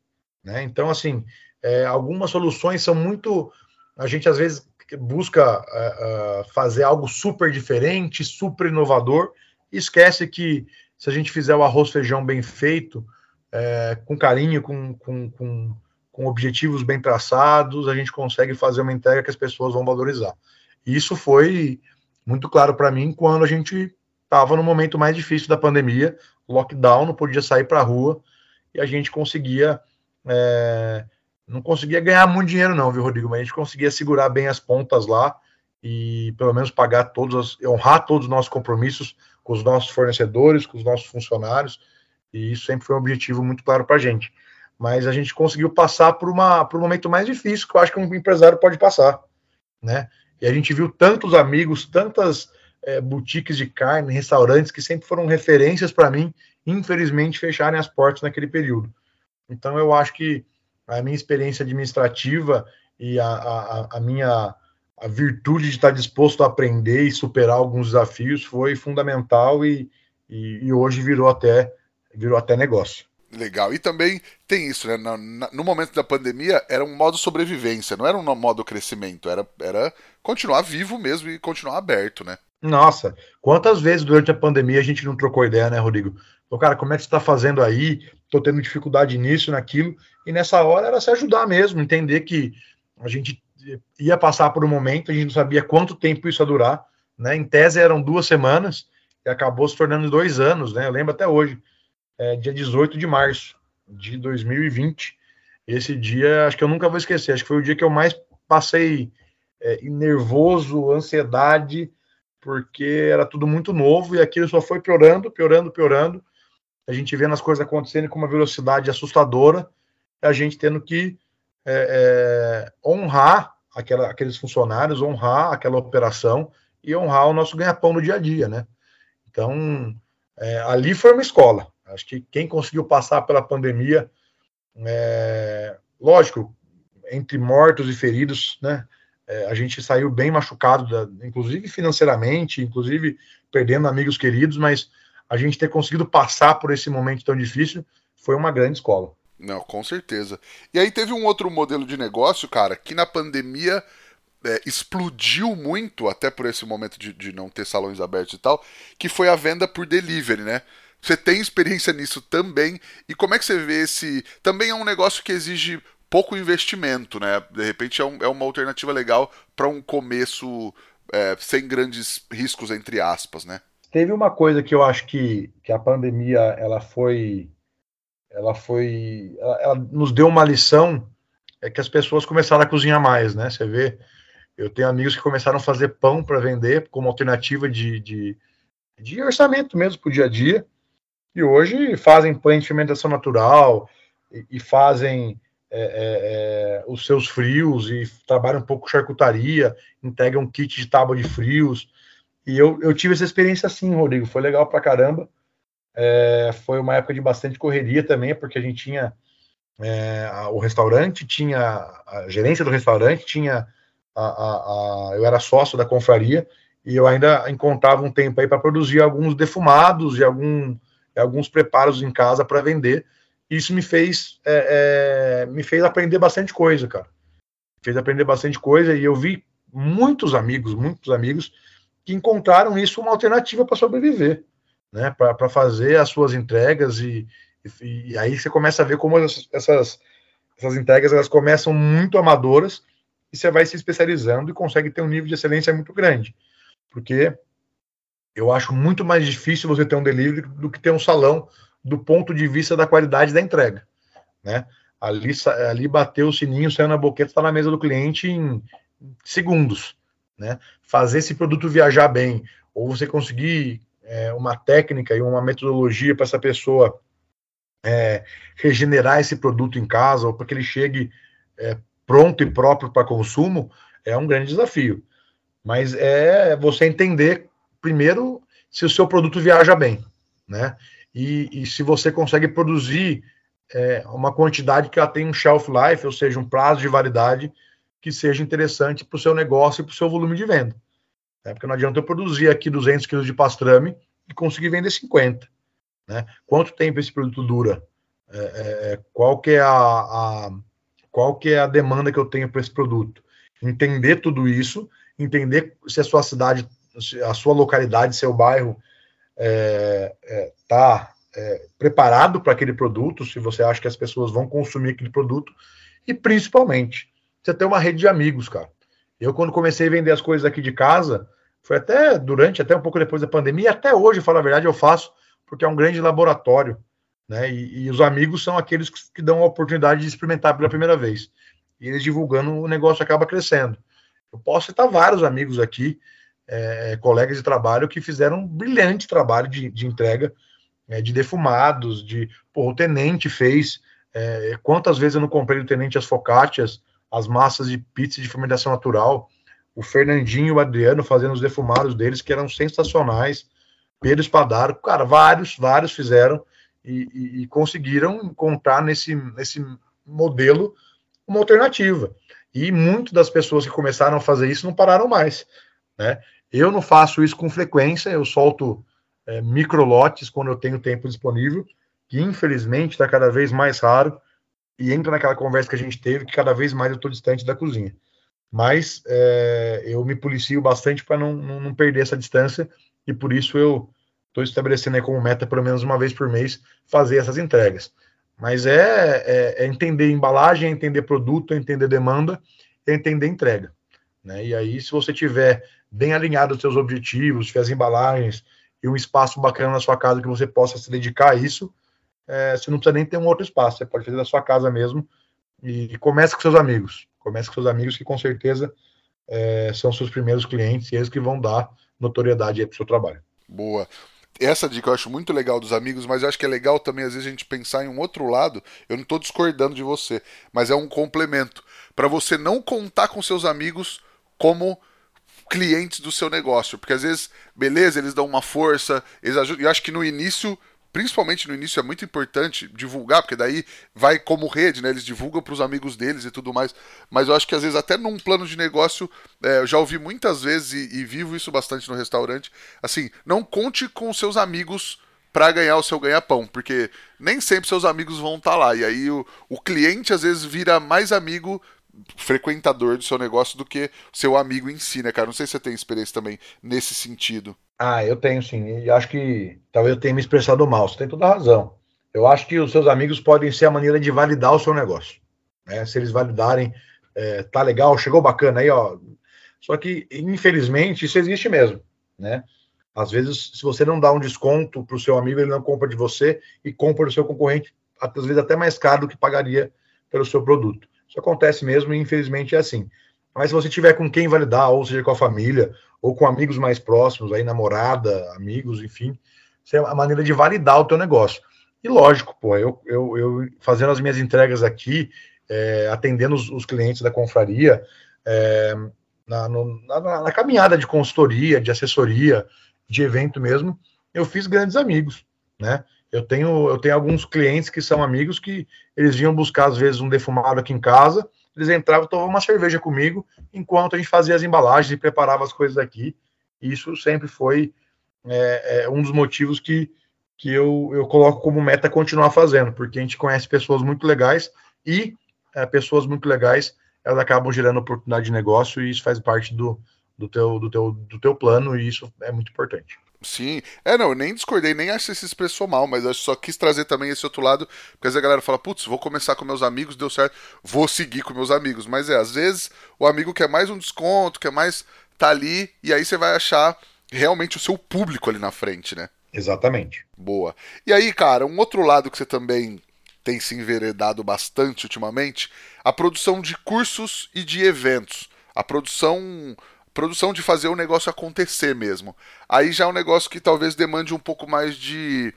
Né? Então, assim, é, algumas soluções são muito. A gente às vezes busca é, é fazer algo super diferente, super inovador, e esquece que se a gente fizer o arroz feijão bem feito, é, com carinho, com, com, com com objetivos bem traçados, a gente consegue fazer uma entrega que as pessoas vão valorizar. E isso foi muito claro para mim quando a gente estava no momento mais difícil da pandemia, lockdown, não podia sair para a rua, e a gente conseguia. É, não conseguia ganhar muito dinheiro, não, viu, Rodrigo? Mas a gente conseguia segurar bem as pontas lá e pelo menos pagar todos, honrar todos os nossos compromissos com os nossos fornecedores, com os nossos funcionários, e isso sempre foi um objetivo muito claro para a gente mas a gente conseguiu passar por, uma, por um momento mais difícil que eu acho que um empresário pode passar, né? E a gente viu tantos amigos, tantas é, boutiques de carne, restaurantes que sempre foram referências para mim, infelizmente fecharem as portas naquele período. Então eu acho que a minha experiência administrativa e a, a, a minha a virtude de estar disposto a aprender e superar alguns desafios foi fundamental e, e, e hoje virou até virou até negócio. Legal. E também tem isso, né? No, no, momento da pandemia era um modo sobrevivência, não era um modo crescimento, era, era continuar vivo mesmo e continuar aberto, né? Nossa, quantas vezes durante a pandemia a gente não trocou ideia, né, Rodrigo? Então, cara, como é que você está fazendo aí? Tô tendo dificuldade nisso, naquilo. E nessa hora era se ajudar mesmo, entender que a gente ia passar por um momento, a gente não sabia quanto tempo isso ia durar, né? Em tese eram duas semanas e acabou se tornando dois anos, né? Eu lembro até hoje é, dia 18 de março de 2020. Esse dia, acho que eu nunca vou esquecer, acho que foi o dia que eu mais passei é, nervoso, ansiedade, porque era tudo muito novo e aquilo só foi piorando, piorando, piorando. A gente vendo as coisas acontecendo com uma velocidade assustadora, a gente tendo que é, é, honrar aquela, aqueles funcionários, honrar aquela operação e honrar o nosso ganha-pão no dia a dia, né? Então, é, ali foi uma escola. Acho que quem conseguiu passar pela pandemia, é, lógico, entre mortos e feridos, né? É, a gente saiu bem machucado, da, inclusive financeiramente, inclusive perdendo amigos queridos, mas a gente ter conseguido passar por esse momento tão difícil foi uma grande escola. Não, com certeza. E aí teve um outro modelo de negócio, cara, que na pandemia é, explodiu muito, até por esse momento de, de não ter salões abertos e tal, que foi a venda por delivery, né? Você tem experiência nisso também. E como é que você vê esse. Também é um negócio que exige pouco investimento, né? De repente é, um, é uma alternativa legal para um começo é, sem grandes riscos, entre aspas, né? Teve uma coisa que eu acho que, que a pandemia ela foi. Ela foi. Ela, ela nos deu uma lição é que as pessoas começaram a cozinhar mais, né? Você vê. Eu tenho amigos que começaram a fazer pão para vender como alternativa de, de, de orçamento mesmo para o dia a dia e hoje fazem pães de fermentação natural e, e fazem é, é, é, os seus frios e trabalham um pouco charcutaria, entregam um kit de tábua de frios. E eu, eu tive essa experiência assim, Rodrigo, foi legal pra caramba. É, foi uma época de bastante correria também, porque a gente tinha é, o restaurante, tinha a gerência do restaurante, tinha a, a, a, eu era sócio da confraria e eu ainda encontrava um tempo aí para produzir alguns defumados e algum alguns preparos em casa para vender. isso me fez é, é, me fez aprender bastante coisa, cara. Fez aprender bastante coisa e eu vi muitos amigos, muitos amigos que encontraram isso uma alternativa para sobreviver, né? Para fazer as suas entregas e, e, e, aí você começa a ver como essas, essas entregas elas começam muito amadoras e você vai se especializando e consegue ter um nível de excelência muito grande, porque eu acho muito mais difícil você ter um delivery do que ter um salão do ponto de vista da qualidade da entrega, né? Ali, ali bateu o sininho, saiu na boqueta, está na mesa do cliente em segundos, né? Fazer esse produto viajar bem, ou você conseguir é, uma técnica e uma metodologia para essa pessoa é, regenerar esse produto em casa, ou para que ele chegue é, pronto e próprio para consumo, é um grande desafio. Mas é você entender, primeiro, se o seu produto viaja bem, né? E, e se você consegue produzir é, uma quantidade que ela tem um shelf life, ou seja, um prazo de validade que seja interessante para o seu negócio e para o seu volume de venda. É, porque não adianta eu produzir aqui 200 quilos de pastrame e conseguir vender 50. Né? Quanto tempo esse produto dura? É, é, é, qual que é a, a, qual que é a demanda que eu tenho para esse produto? Entender tudo isso, entender se a sua cidade, a sua localidade, seu bairro está é, é, tá, é, preparado para aquele produto, se você acha que as pessoas vão consumir aquele produto, e principalmente, você ter uma rede de amigos, cara. Eu, quando comecei a vender as coisas aqui de casa, foi até durante, até um pouco depois da pandemia, até hoje, falar a verdade, eu faço, porque é um grande laboratório, né? E, e os amigos são aqueles que, que, dão a oportunidade de experimentar pela primeira vez. E eles divulgando, o negócio acaba crescendo. Eu posso citar vários amigos aqui, é, colegas de trabalho, que fizeram um brilhante trabalho de, de entrega é, de defumados, de. Pô, o Tenente fez. É, quantas vezes eu não comprei do Tenente as focaccias, as massas de pizza de fermentação natural? O Fernandinho e o Adriano fazendo os defumados deles, que eram sensacionais. Pedro Espadaro, cara, vários, vários fizeram e, e, e conseguiram encontrar nesse, nesse modelo uma alternativa. E muitas das pessoas que começaram a fazer isso não pararam mais. Né? Eu não faço isso com frequência, eu solto é, microlotes quando eu tenho tempo disponível, que infelizmente está cada vez mais raro, e entra naquela conversa que a gente teve, que cada vez mais eu estou distante da cozinha. Mas é, eu me policio bastante para não, não, não, perder essa distância, e por isso eu estou estabelecendo como meta, pelo menos uma vez por mês, fazer essas entregas. Mas é, é, é entender embalagem, é entender produto, é entender demanda, é entender entrega. Né? E aí, se você tiver bem alinhado os seus objetivos, tiver as embalagens, e um espaço bacana na sua casa que você possa se dedicar a isso, é, você não precisa nem ter um outro espaço, você pode fazer na sua casa mesmo e, e comece com seus amigos. Comece com seus amigos que com certeza é, são seus primeiros clientes e eles que vão dar notoriedade para o seu trabalho. Boa. Essa dica eu acho muito legal dos amigos, mas eu acho que é legal também às vezes a gente pensar em um outro lado. Eu não estou discordando de você, mas é um complemento para você não contar com seus amigos como clientes do seu negócio. Porque às vezes, beleza, eles dão uma força, eles ajudam. E eu acho que no início, principalmente no início, é muito importante divulgar, porque daí vai como rede, né? Eles divulgam para os amigos deles e tudo mais. Mas eu acho que às vezes, até num plano de negócio, é, eu já ouvi muitas vezes e, e vivo isso bastante no restaurante. Assim, não conte com seus amigos para ganhar o seu ganha-pão, porque nem sempre seus amigos vão estar tá lá. E aí o, o cliente às vezes vira mais amigo frequentador do seu negócio do que seu amigo em si, né, cara? Não sei se você tem experiência também nesse sentido. Ah, eu tenho sim. E acho que talvez eu tenha me expressado mal. Você tem toda a razão. Eu acho que os seus amigos podem ser a maneira de validar o seu negócio. Né? Se eles validarem, é, tá legal, chegou bacana aí, ó. Só que, infelizmente, isso existe mesmo, né? Às vezes, se você não dá um desconto para o seu amigo, ele não compra de você e compra do seu concorrente, às vezes até mais caro do que pagaria pelo seu produto. Isso acontece mesmo e infelizmente é assim. Mas se você tiver com quem validar, ou seja, com a família, ou com amigos mais próximos, aí namorada, amigos, enfim, isso é a maneira de validar o teu negócio. E lógico, pô, eu, eu, eu fazendo as minhas entregas aqui, é, atendendo os, os, clientes da confraria, é, na, no, na, na, caminhada de consultoria, de assessoria, de evento mesmo, eu fiz grandes amigos, né? Eu tenho, eu tenho alguns clientes que são amigos que eles vinham buscar, às vezes, um defumado aqui em casa, eles entravam tomavam uma cerveja comigo, enquanto a gente fazia as embalagens e preparava as coisas aqui. Isso sempre foi é, é, um dos motivos que, que eu, eu coloco como meta continuar fazendo, porque a gente conhece pessoas muito legais e é, pessoas muito legais elas acabam gerando oportunidade de negócio e isso faz parte do, do, teu, do, teu, do teu plano e isso é muito importante. Sim, é, não, eu nem discordei, nem acho que se expressou mal, mas eu só quis trazer também esse outro lado, porque às vezes a galera fala, putz, vou começar com meus amigos, deu certo, vou seguir com meus amigos. Mas é, às vezes o amigo quer mais um desconto, quer mais tá ali, e aí você vai achar realmente o seu público ali na frente, né? Exatamente. Boa. E aí, cara, um outro lado que você também tem se enveredado bastante ultimamente, a produção de cursos e de eventos. A produção produção de fazer o negócio acontecer mesmo. Aí já é um negócio que talvez demande um pouco mais de,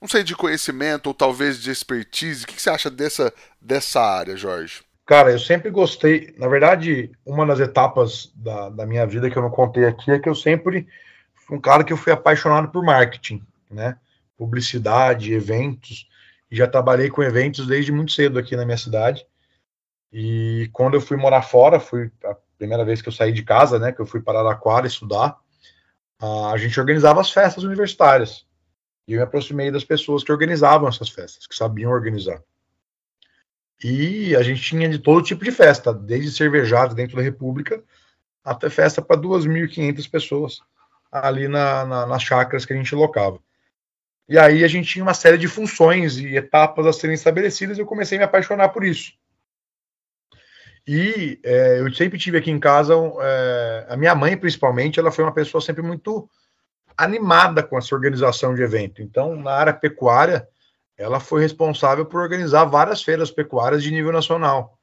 não sei, de conhecimento ou talvez de expertise. O que você acha dessa, dessa área, Jorge? Cara, eu sempre gostei. Na verdade, uma das etapas da, da minha vida que eu não contei aqui é que eu sempre fui um cara que eu fui apaixonado por marketing, né? Publicidade, eventos. Já trabalhei com eventos desde muito cedo aqui na minha cidade. E quando eu fui morar fora, fui primeira vez que eu saí de casa, né, que eu fui para Araraquara estudar, a gente organizava as festas universitárias. E eu me aproximei das pessoas que organizavam essas festas, que sabiam organizar. E a gente tinha de todo tipo de festa, desde cervejadas dentro da República até festa para 2.500 pessoas ali na, na, nas chácaras que a gente locava. E aí a gente tinha uma série de funções e etapas a serem estabelecidas e eu comecei a me apaixonar por isso. E é, eu sempre tive aqui em casa, é, a minha mãe principalmente, ela foi uma pessoa sempre muito animada com essa organização de evento. Então, na área pecuária, ela foi responsável por organizar várias feiras pecuárias de nível nacional,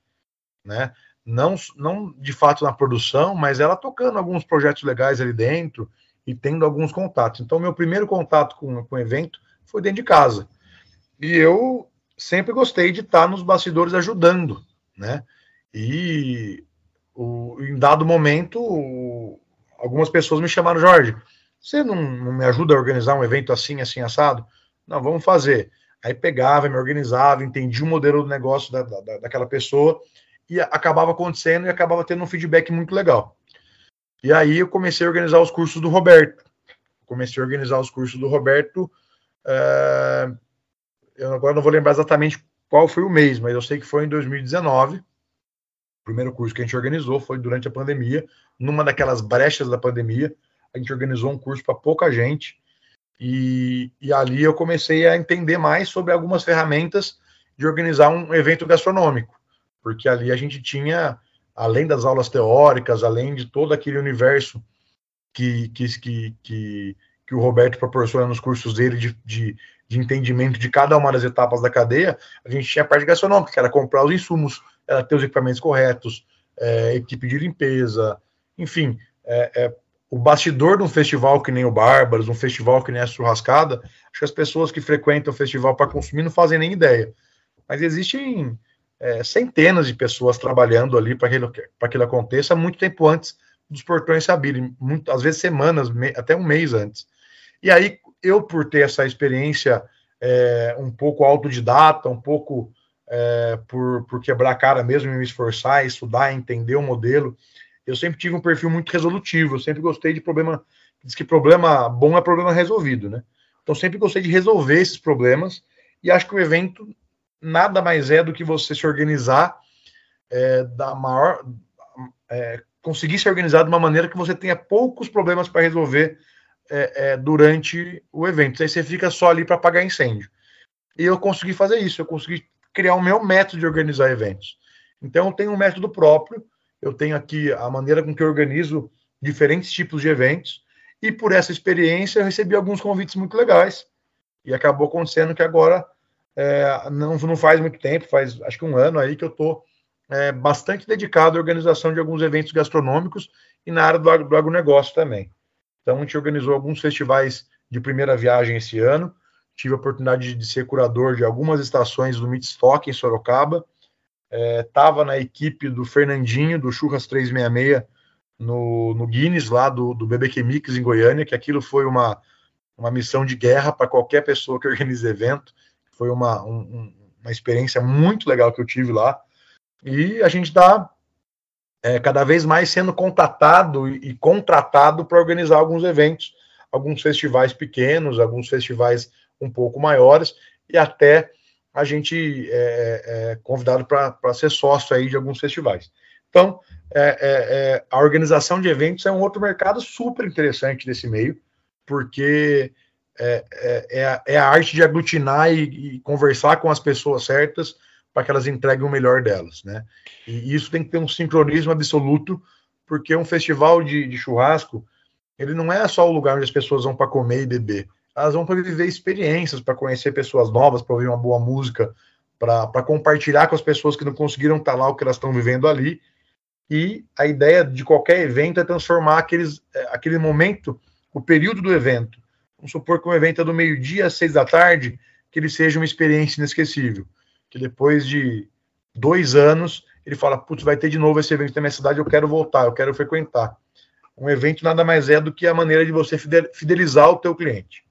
né? Não, não de fato na produção, mas ela tocando alguns projetos legais ali dentro e tendo alguns contatos. Então, meu primeiro contato com, com o evento foi dentro de casa. E eu sempre gostei de estar nos bastidores ajudando, né? E o, em dado momento, o, algumas pessoas me chamaram, Jorge, você não, não, me ajuda a organizar um evento assim, assim, assado? Não, vamos fazer. Aí pegava, me organizava, entendia o modelo do negócio da, da, daquela pessoa e acabava acontecendo e acabava tendo um feedback muito legal. E aí eu comecei a organizar os cursos do Roberto. Comecei a organizar os cursos do Roberto. É... Eu agora não vou lembrar exatamente qual foi o mês, mas eu sei que foi em 2019 primeiro curso que a gente organizou foi durante a pandemia, numa daquelas brechas da pandemia, a gente organizou um curso para pouca gente, e, e, ali eu comecei a entender mais sobre algumas ferramentas de organizar um evento gastronômico, porque ali a gente tinha, além das aulas teóricas, além de todo aquele universo que, que, que, que, que o Roberto proporciona nos cursos dele de, de, de entendimento de cada uma das etapas da cadeia, a gente tinha a parte gastronômica, que era comprar os insumos, ela ter os equipamentos corretos, é, equipe de limpeza, enfim, é, é, o bastidor de um festival que nem o Bárbaros, um festival que nem a Churrascada, acho que as pessoas que frequentam o festival para consumir não fazem nem ideia. Mas existem é, centenas de pessoas trabalhando ali para que aquilo aconteça muito tempo antes dos portões se abrirem, muito, às vezes semanas, me, até um mês antes. E aí, eu, por ter essa experiência é, um pouco autodidata, um pouco é, por, por quebrar a cara mesmo, me esforçar, estudar, entender o modelo. Eu sempre tive um perfil muito resolutivo, eu sempre gostei de problema. Diz que problema bom é problema resolvido, né? Então, sempre gostei de resolver esses problemas e acho que o evento nada mais é do que você se organizar é, da maior. É, conseguir se organizar de uma maneira que você tenha poucos problemas para resolver é, é, durante o evento. Aí você fica só ali para apagar incêndio. E eu consegui fazer isso, eu consegui criar o meu método de organizar eventos. Então, eu tenho um método próprio, eu tenho aqui a maneira com que eu organizo diferentes tipos de eventos, e por essa experiência eu recebi alguns convites muito legais, e acabou acontecendo que agora, é, não, não faz muito tempo, faz acho que um ano aí que eu estou é, bastante dedicado à organização de alguns eventos gastronômicos e na área do, do agronegócio também. Então, a gente organizou alguns festivais de primeira viagem esse ano, tive a oportunidade de ser curador de algumas estações do Midstock em Sorocaba. Estava é, na equipe do Fernandinho, do Churras 366, no, no Guinness, lá do, do BBQ Mix em Goiânia, que aquilo foi uma, uma missão de guerra para qualquer pessoa que organize evento. Foi uma, um, uma experiência muito legal que eu tive lá. E a gente está é, cada vez mais sendo contatado e contratado para organizar alguns eventos, alguns festivais pequenos, alguns festivais um pouco maiores e até a gente é, é convidado para ser sócio aí de alguns festivais. Então, é, é, é, a organização de eventos é um outro mercado super interessante desse meio, porque é, é, é a arte de aglutinar e, e, conversar com as pessoas certas para que elas entreguem o melhor delas, né? E isso tem que ter um sincronismo absoluto, porque um festival de, de churrasco, ele não é só o lugar onde as pessoas vão para comer e beber, elas vão para viver experiências, para conhecer pessoas novas, para ouvir uma boa música, para compartilhar com as pessoas que não conseguiram estar tá lá o que elas estão vivendo ali. E a ideia de qualquer evento é transformar aqueles, é, aquele momento, o período do evento. Vamos supor que um evento é do meio-dia às seis da tarde, que ele seja uma experiência inesquecível. Que depois de dois anos, ele fala: Putz, vai ter de novo esse evento na minha cidade, eu quero voltar, eu quero frequentar. Um evento nada mais é do que a maneira de você fidelizar o teu cliente.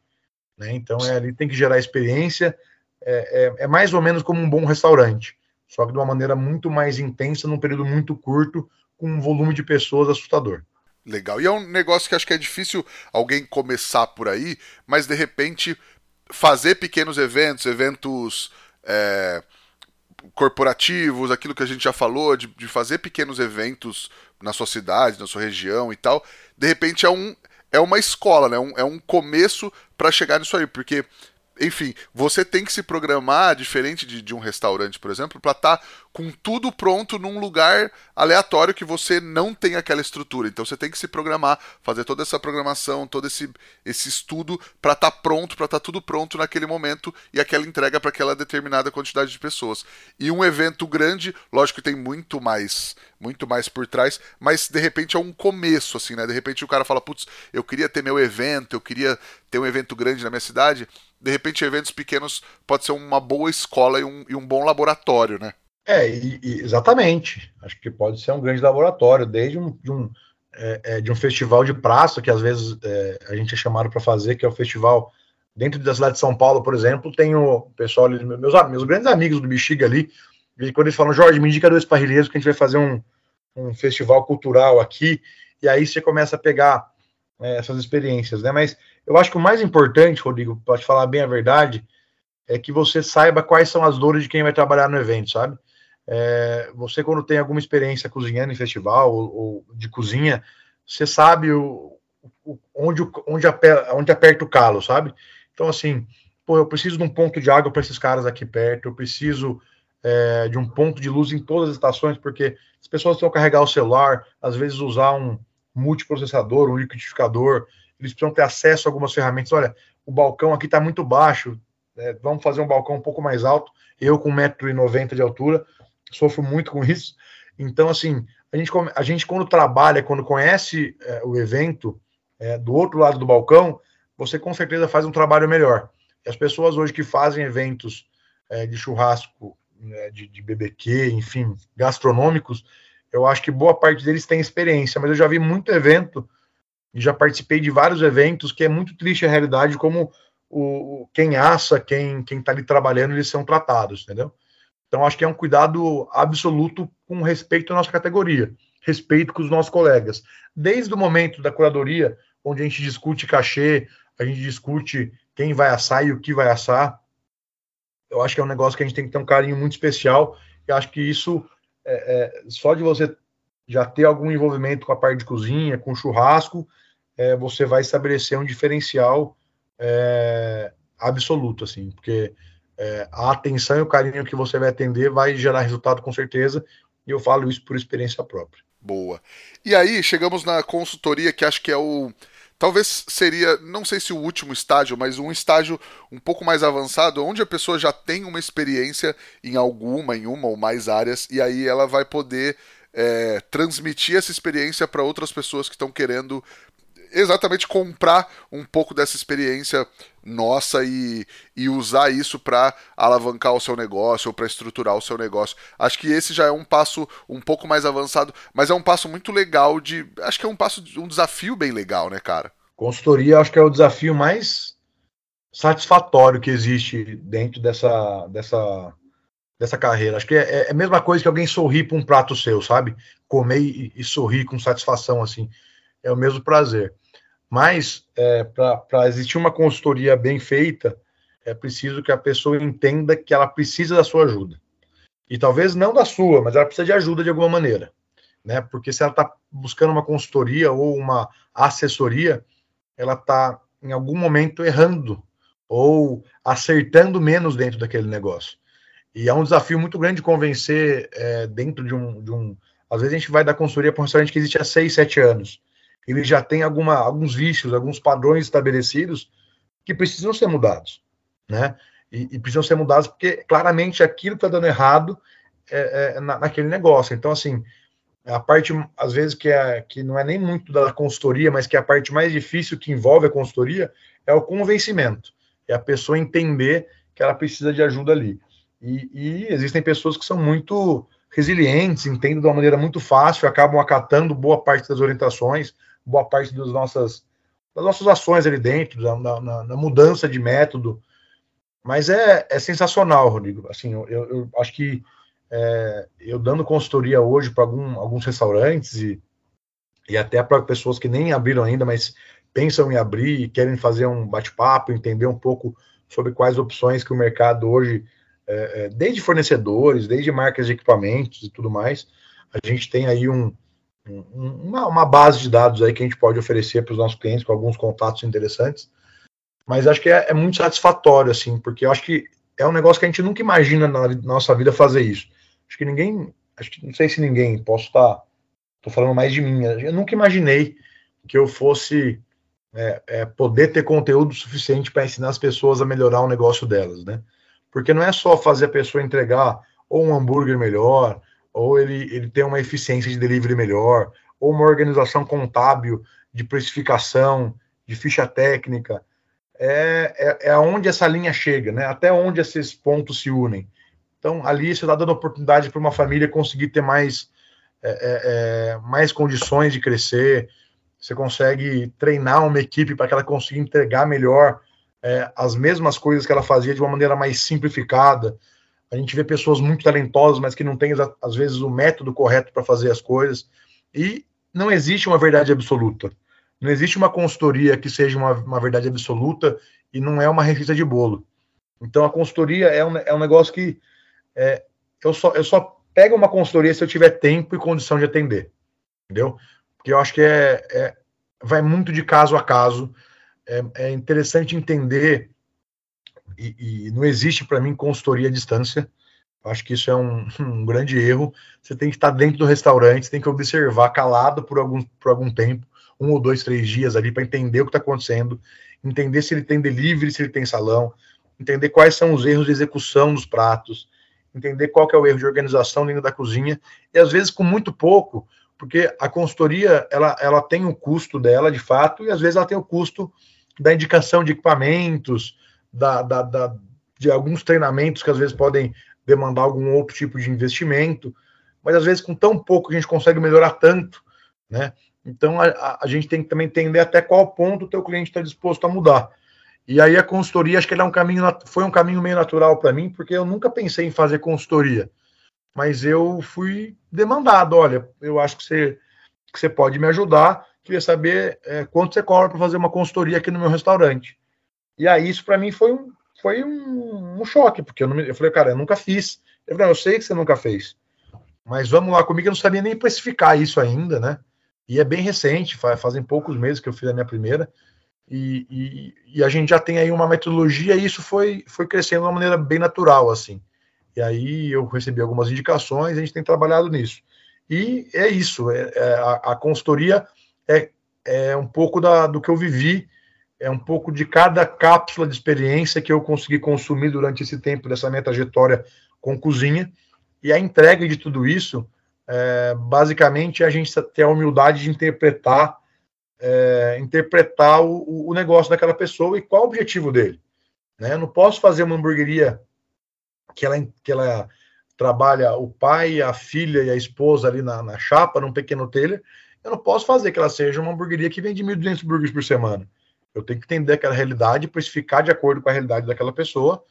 Né? Então, é, ele tem que gerar experiência, é, é, é, mais ou menos como um bom restaurante, só que de uma maneira muito mais intensa, num período muito curto, com um volume de pessoas assustador. Legal. E é um negócio que acho que é difícil alguém começar por aí, mas de repente fazer pequenos eventos, eventos é, corporativos, aquilo que a gente já falou, de, de fazer pequenos eventos na sua cidade, na sua região e tal, de repente é um, é uma escola, né? Um, é um começo para chegar nisso aí, porque enfim, você tem que se programar, diferente de, de um restaurante, por exemplo, para estar tá com tudo pronto num lugar aleatório que você não tem aquela estrutura. Então você tem que se programar, fazer toda essa programação, todo esse, esse estudo para estar tá pronto, para estar tá tudo pronto naquele momento e aquela entrega para aquela determinada quantidade de pessoas. E um evento grande, lógico que tem muito mais, muito mais por trás, mas de repente é um começo assim, né? De repente o cara fala, putz, eu queria ter meu evento, eu queria ter um evento grande na minha cidade de repente eventos pequenos pode ser uma boa escola e um, e um bom laboratório, né? É, e, e, exatamente. Acho que pode ser um grande laboratório, desde um, de, um, é, é, de um festival de praça, que às vezes é, a gente é chamado para fazer, que é o festival dentro da cidade de São Paulo, por exemplo, tem o pessoal ali, meus, meus grandes amigos do Bexiga ali, e quando eles falam, Jorge, me indica dois parrilheiros que a gente vai fazer um, um festival cultural aqui, e aí você começa a pegar é, essas experiências, né? Mas eu acho que o mais importante, Rodrigo, para te falar bem a verdade, é que você saiba quais são as dores de quem vai trabalhar no evento, sabe? É, você, quando tem alguma experiência cozinhando em festival ou, ou de cozinha, você sabe o, o, onde, onde, aperta, onde aperta o calo, sabe? Então, assim, pô, eu preciso de um ponto de água para esses caras aqui perto, eu preciso é, de um ponto de luz em todas as estações, porque as pessoas vão carregar o celular, às vezes usar um multiprocessador, um liquidificador, eles precisam ter acesso a algumas ferramentas. Olha, o balcão aqui está muito baixo, é, vamos fazer um balcão um pouco mais alto. Eu, com 1,90m de altura, sofro muito com isso. Então, assim, a gente, a gente quando trabalha, quando conhece é, o evento é, do outro lado do balcão, você com certeza faz um trabalho melhor. E as pessoas hoje que fazem eventos é, de churrasco, né, de, de BBQ, enfim, gastronômicos, eu acho que boa parte deles tem experiência, mas eu já vi muito evento e já participei de vários eventos que é muito triste a realidade como o, quem assa, quem quem está ali trabalhando, eles são tratados, entendeu? Então acho que é um cuidado absoluto com respeito à nossa categoria, respeito com os nossos colegas. Desde o momento da curadoria, onde a gente discute cachê, a gente discute quem vai assar e o que vai assar, eu acho que é um negócio que a gente tem que ter um carinho muito especial. E acho que isso, é, é, só de você já ter algum envolvimento com a parte de cozinha, com churrasco, é, você vai estabelecer um diferencial é, absoluto, assim, porque é, a atenção e o carinho que você vai atender vai gerar resultado com certeza, e eu falo isso por experiência própria. Boa. E aí, chegamos na consultoria, que acho que é o. Talvez seria, não sei se o último estágio, mas um estágio um pouco mais avançado, onde a pessoa já tem uma experiência em alguma, em uma ou mais áreas, e aí ela vai poder é, transmitir essa experiência para outras pessoas que estão querendo exatamente comprar um pouco dessa experiência nossa e, e usar isso para alavancar o seu negócio ou para estruturar o seu negócio. Acho que esse já é um passo um pouco mais avançado, mas é um passo muito legal de, acho que é um passo um desafio bem legal, né, cara? Consultoria, acho que é o desafio mais satisfatório que existe dentro dessa dessa dessa carreira. Acho que é, é, a mesma coisa que alguém sorrir para um prato seu, sabe? Comer e, e, sorrir com satisfação, assim. É o mesmo prazer. Mas, é, para existir uma consultoria bem feita, é preciso que a pessoa entenda que ela precisa da sua ajuda. E talvez não da sua, mas ela precisa de ajuda de alguma maneira. Né? Porque se ela está buscando uma consultoria ou uma assessoria, ela está em algum momento errando ou acertando menos dentro daquele negócio. E é um desafio muito grande convencer é, dentro de um, de um. Às vezes a gente vai dar consultoria para um restaurante que existe há seis, sete anos. Ele já tem alguma, alguns vícios, alguns padrões estabelecidos que precisam ser mudados, né? E, e precisam ser mudados porque claramente aquilo está dando errado é, é na, naquele negócio. Então, assim, a parte, às vezes, que, é, que não é nem muito da consultoria, mas que é a parte mais difícil que envolve a consultoria, é o convencimento. É a pessoa entender que ela precisa de ajuda ali. E, e existem pessoas que são muito resilientes, entendem de uma maneira muito fácil, acabam acatando boa parte das orientações, boa parte das nossas, das nossas ações ali dentro, na, na, na mudança de método. Mas é, é sensacional, Rodrigo. Assim, eu, eu acho que é, eu dando consultoria hoje para algum, alguns restaurantes e, e até para pessoas que nem abriram ainda, mas pensam em abrir e querem fazer um bate-papo, entender um pouco sobre quais opções que o mercado hoje, é, é desde fornecedores, desde marcas de equipamentos e tudo mais, a gente tem aí um, um, uma, uma, base de dados aí que a gente pode oferecer para os nossos clientes com alguns contatos interessantes. Mas acho que é, é, muito satisfatório, assim, porque eu acho que é um negócio que a gente nunca imagina na, nossa vida fazer isso. Acho que ninguém, acho que não sei se ninguém, posso estar, estou falando mais de mim. Eu nunca imaginei que eu fosse é, é, poder ter conteúdo suficiente para ensinar as pessoas a melhorar o negócio delas, né? Porque não é só fazer a pessoa entregar ou um hambúrguer melhor, ou ele, ele ter uma eficiência de delivery melhor, ou uma organização contábil de precificação, de ficha técnica. É, é, é onde essa linha chega, né? Até onde esses pontos se unem. Então, ali você está dando oportunidade para uma família conseguir ter mais, é, é, é, mais condições de crescer. Você consegue treinar uma equipe para que ela consiga entregar melhor é, as mesmas coisas que ela fazia de uma maneira mais simplificada. A gente vê pessoas muito talentosas, mas que não têm, às vezes, o método correto para fazer as coisas. E não existe uma verdade absoluta. Não existe uma consultoria que seja uma, uma verdade absoluta e não é uma receita de bolo. Então, a consultoria é um, é um negócio que é, eu, só, eu só pego uma consultoria se eu tiver tempo e condição de atender, entendeu? Porque eu acho que é, é vai muito de caso a caso. É, é interessante entender, e, e não existe para mim consultoria à distância. Acho que isso é um, um, grande erro. Você tem que estar dentro do restaurante, você tem que observar calado por algum, por algum tempo, um ou dois, três dias ali, para entender o que está acontecendo, entender se ele tem delivery, se ele tem salão, entender quais são os erros de execução dos pratos, entender qual é o erro de organização dentro da cozinha, e às vezes com muito pouco, porque a consultoria ela, ela tem o custo dela de fato, e às vezes ela tem o custo da indicação de equipamentos, da, da, da de alguns treinamentos que às vezes podem demandar algum outro tipo de investimento, mas às vezes com tão pouco a gente consegue melhorar tanto, né? Então a, a gente tem que também entender até qual ponto o teu cliente está disposto a mudar. E aí a consultoria, acho que ele é um caminho, foi um caminho meio natural para mim, porque eu nunca pensei em fazer consultoria. Mas eu fui demandado, olha, eu acho que você, que você pode me ajudar, queria saber é, quanto você cobra para fazer uma consultoria aqui no meu restaurante. E aí isso para mim foi um, foi um, um choque, porque eu, não, eu falei, cara, eu nunca fiz. Eu falei, eu sei que você nunca fez, mas vamos lá comigo, eu não sabia nem precificar isso ainda, né? E é bem recente, fazem poucos meses que eu fiz a minha primeira. E, e, e, a gente já tem aí uma metodologia e isso foi, foi crescendo de uma maneira bem natural, assim. E aí eu recebi algumas indicações, a gente tem trabalhado nisso. E é isso, é, é a, a, consultoria é, é um pouco da, do que eu vivi, é um pouco de cada cápsula de experiência que eu consegui consumir durante esse tempo dessa minha trajetória com cozinha. E a entrega de tudo isso, é, basicamente, a gente ter a humildade de interpretar é, interpretar o, o, negócio daquela pessoa e qual o objetivo dele. Né? Eu não posso fazer uma hamburgueria que ela, que ela trabalha o pai, a filha e a esposa ali na, na chapa, num pequeno telha. Eu não posso fazer que ela seja uma hamburgueria que vende 1.200 burgers por semana. Eu tenho que entender aquela realidade, precificar de acordo com a realidade daquela pessoa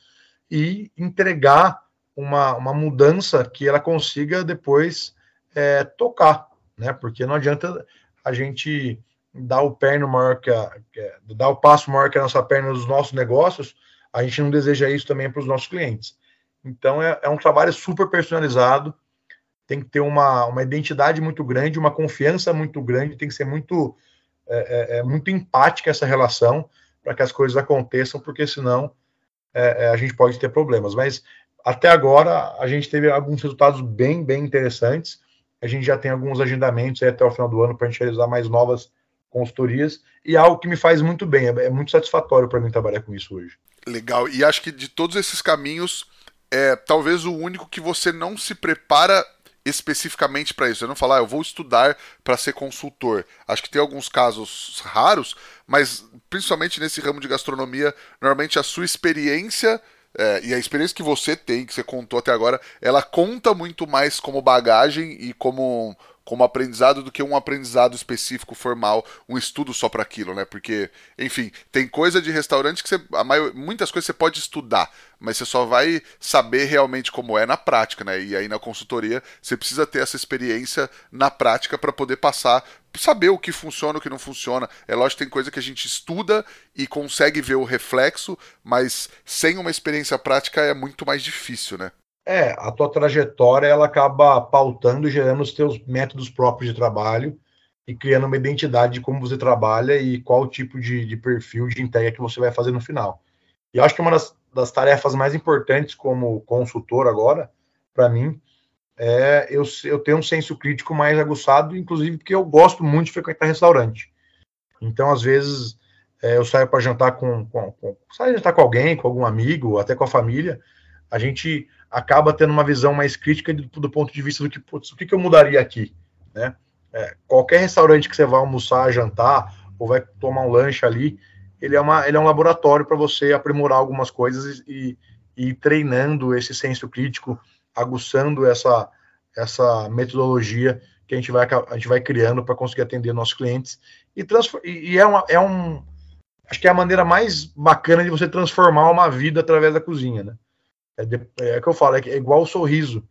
e entregar uma, uma mudança que ela consiga depois é, tocar, né? Porque não adianta a gente dar o perno maior que a, dar o passo maior que a nossa perna nos nossos negócios, a gente não deseja isso também para os nossos clientes. Então é, é, um trabalho super personalizado, tem que ter uma, uma identidade muito grande, uma confiança muito grande, tem que ser muito, é, é, é muito empática essa relação para que as coisas aconteçam, porque senão é, é, a gente pode ter problemas. Mas até agora a gente teve alguns resultados bem, bem interessantes. A gente já tem alguns agendamentos até o final do ano para a gente realizar mais novas consultorias e algo que me faz muito bem. É, muito satisfatório para mim trabalhar com isso hoje. Legal. E acho que de todos esses caminhos, é talvez o único que você não se prepara especificamente para isso. Eu não falar, ah, eu vou estudar para ser consultor. Acho que tem alguns casos raros, mas principalmente nesse ramo de gastronomia, normalmente a sua experiência é, e a experiência que você tem, que você contou até agora, ela conta muito mais como bagagem e como como aprendizado do que um aprendizado específico formal, um estudo só para aquilo, né? Porque, enfim, tem coisa de restaurante que você, maior, muitas coisas você pode estudar, mas você só vai saber realmente como é na prática, né? E aí na consultoria você precisa ter essa experiência na prática para poder passar, saber o que funciona, o que não funciona. É lógico que tem coisa que a gente estuda e consegue ver o reflexo, mas sem uma experiência prática é muito mais difícil, né? É, a tua trajetória ela acaba pautando e gerando os teus métodos próprios de trabalho e criando uma identidade de como você trabalha e qual tipo de, de perfil de entrega que você vai fazer no final. E acho que uma das, das tarefas mais importantes como consultor agora, para mim, é eu, eu ter um senso crítico mais aguçado, inclusive porque eu gosto muito de frequentar restaurante. Então, às vezes, é, eu saio para jantar com, com, com jantar com alguém, com algum amigo, até com a família, a gente acaba tendo uma visão mais crítica do, do ponto de vista do que, putz, o que, que eu mudaria aqui, né? É, qualquer restaurante que você vai almoçar, jantar, ou vai tomar um lanche ali, ele é, uma, ele é um laboratório para você aprimorar algumas coisas e, e treinando esse senso crítico, aguçando essa, essa metodologia que a gente vai, a gente vai criando para conseguir atender nossos clientes. E, e é, uma, é um. Acho que é a maneira mais bacana de você transformar uma vida através da cozinha, né? É, de, é que eu falo, é, é igual o sorriso.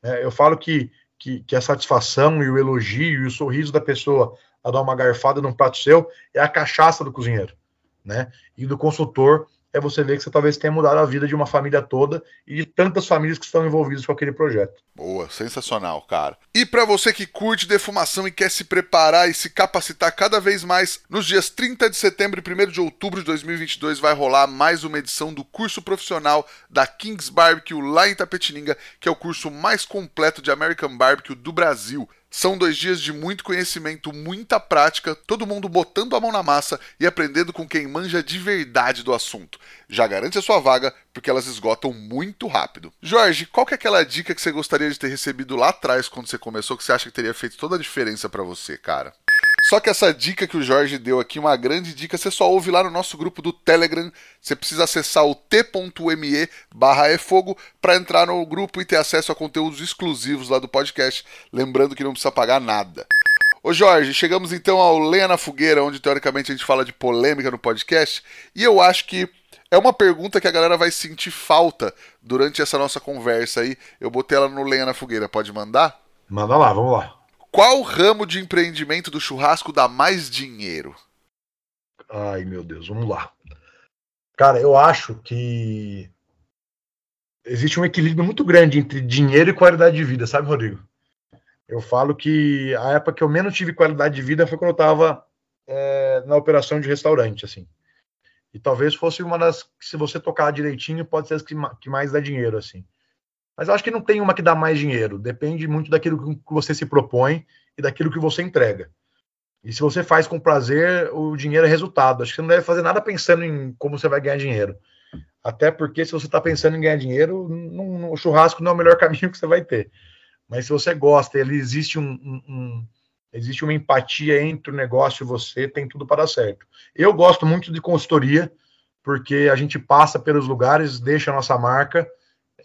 É, eu falo que, que, que, a satisfação e o elogio e o sorriso da pessoa a dar uma garfada num prato seu é a cachaça do cozinheiro, né? E do consultor é você ver que você talvez tenha mudado a vida de uma família toda e de tantas famílias que estão envolvidas com aquele projeto. Boa, sensacional, cara. E para você que curte defumação e quer se preparar e se capacitar cada vez mais, nos dias 30 de setembro e 1 de outubro de 2022 vai rolar mais uma edição do curso profissional da Kings Barbecue lá em Tapetininga, que é o curso mais completo de American Barbecue do Brasil. São dois dias de muito conhecimento, muita prática, todo mundo botando a mão na massa e aprendendo com quem manja de verdade do assunto. Já garante a sua vaga, porque elas esgotam muito rápido. Jorge, qual que é aquela dica que você gostaria de ter recebido lá atrás quando você começou que você acha que teria feito toda a diferença para você, cara? Só que essa dica que o Jorge deu aqui, uma grande dica, você só ouve lá no nosso grupo do Telegram. Você precisa acessar o t.me barra efogo para entrar no grupo e ter acesso a conteúdos exclusivos lá do podcast. Lembrando que não precisa pagar nada. Ô Jorge, chegamos então ao Lenha na Fogueira, onde teoricamente a gente fala de polêmica no podcast. E eu acho que é uma pergunta que a galera vai sentir falta durante essa nossa conversa aí. Eu botei ela no Lenha na Fogueira, pode mandar? Manda lá, vamos lá. Qual ramo de empreendimento do churrasco dá mais dinheiro? Ai, meu Deus, vamos lá. Cara, eu acho que existe um equilíbrio muito grande entre dinheiro e qualidade de vida, sabe, Rodrigo? Eu falo que a época que eu menos tive qualidade de vida foi quando eu estava é, na operação de restaurante, assim. E talvez fosse uma das. Se você tocar direitinho, pode ser as que, que mais dá dinheiro, assim. Mas eu acho que não tem uma que dá mais dinheiro. Depende muito daquilo que você se propõe e daquilo que você entrega. E se você faz com prazer, o dinheiro é resultado. Acho que você não deve fazer nada pensando em como você vai ganhar dinheiro. Até porque se você está pensando em ganhar dinheiro, o churrasco não é o melhor caminho que você vai ter. Mas se você gosta, ele existe um, um, um, existe uma empatia entre o negócio e você, tem tudo para dar certo. Eu gosto muito de consultoria, porque a gente passa pelos lugares, deixa a nossa marca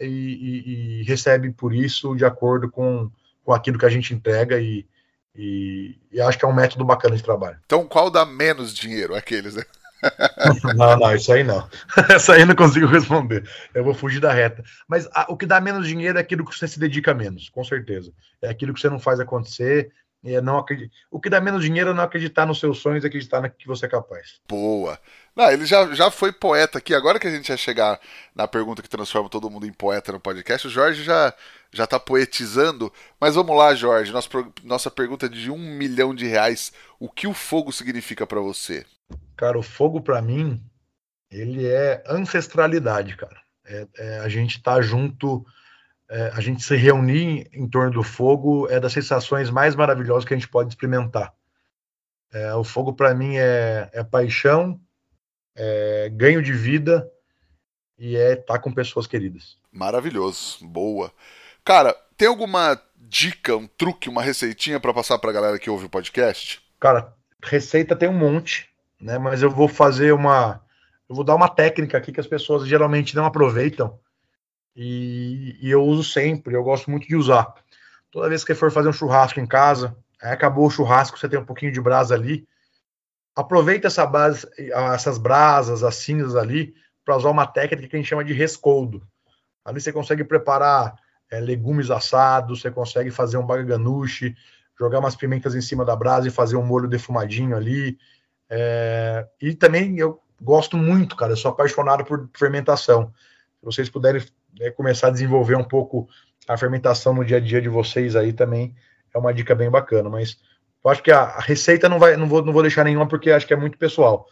e, e, e, recebe por isso de acordo com, com aquilo que a gente entrega e, e, e, acho que é um método bacana de trabalho. Então, qual dá menos dinheiro? Aqueles, né? não, não, isso aí não. Isso aí não consigo responder. Eu vou fugir da reta. Mas a, o que dá menos dinheiro é aquilo que você se dedica menos, com certeza. É aquilo que você não faz acontecer, É não. O que dá menos dinheiro é não acreditar nos seus sonhos e acreditar no que você é capaz. Boa. Não, ele já, já foi poeta aqui. Agora que a gente ia chegar na pergunta que transforma todo mundo em poeta no podcast, o Jorge já, já tá poetizando. Mas vamos lá, Jorge. Nossa, nossa pergunta de um milhão de reais. O que o fogo significa para você? Cara, o fogo para mim, ele é ancestralidade, cara. É, é, a gente tá junto é, a gente se reunir em torno do fogo é das sensações mais maravilhosas que a gente pode experimentar. É, o fogo, para mim, é, é paixão, é ganho de vida e é estar tá com pessoas queridas. Maravilhoso, boa. Cara, tem alguma dica, um truque, uma receitinha para passar para a galera que ouve o podcast? Cara, receita tem um monte, né? Mas eu vou fazer uma, eu vou dar uma técnica aqui que as pessoas geralmente não aproveitam e, e, eu uso sempre, eu gosto muito de usar. Toda vez que for fazer um churrasco em casa, acabou o churrasco, você tem um pouquinho de brasa ali, aproveita essa base, essas brasas, as cinzas ali, para usar uma técnica que a gente chama de rescoldo. Ali você consegue preparar é, legumes assados, você consegue fazer um bagaganuche, jogar umas pimentas em cima da brasa e fazer um molho defumadinho ali. É, e também eu gosto muito, cara, eu sou apaixonado por fermentação. Se vocês puderem né, começar a desenvolver um pouco a fermentação no dia a dia de vocês aí também é uma dica bem bacana. Mas eu acho que a, a receita não vai, não vou, não vou deixar nenhuma porque acho que é muito pessoal.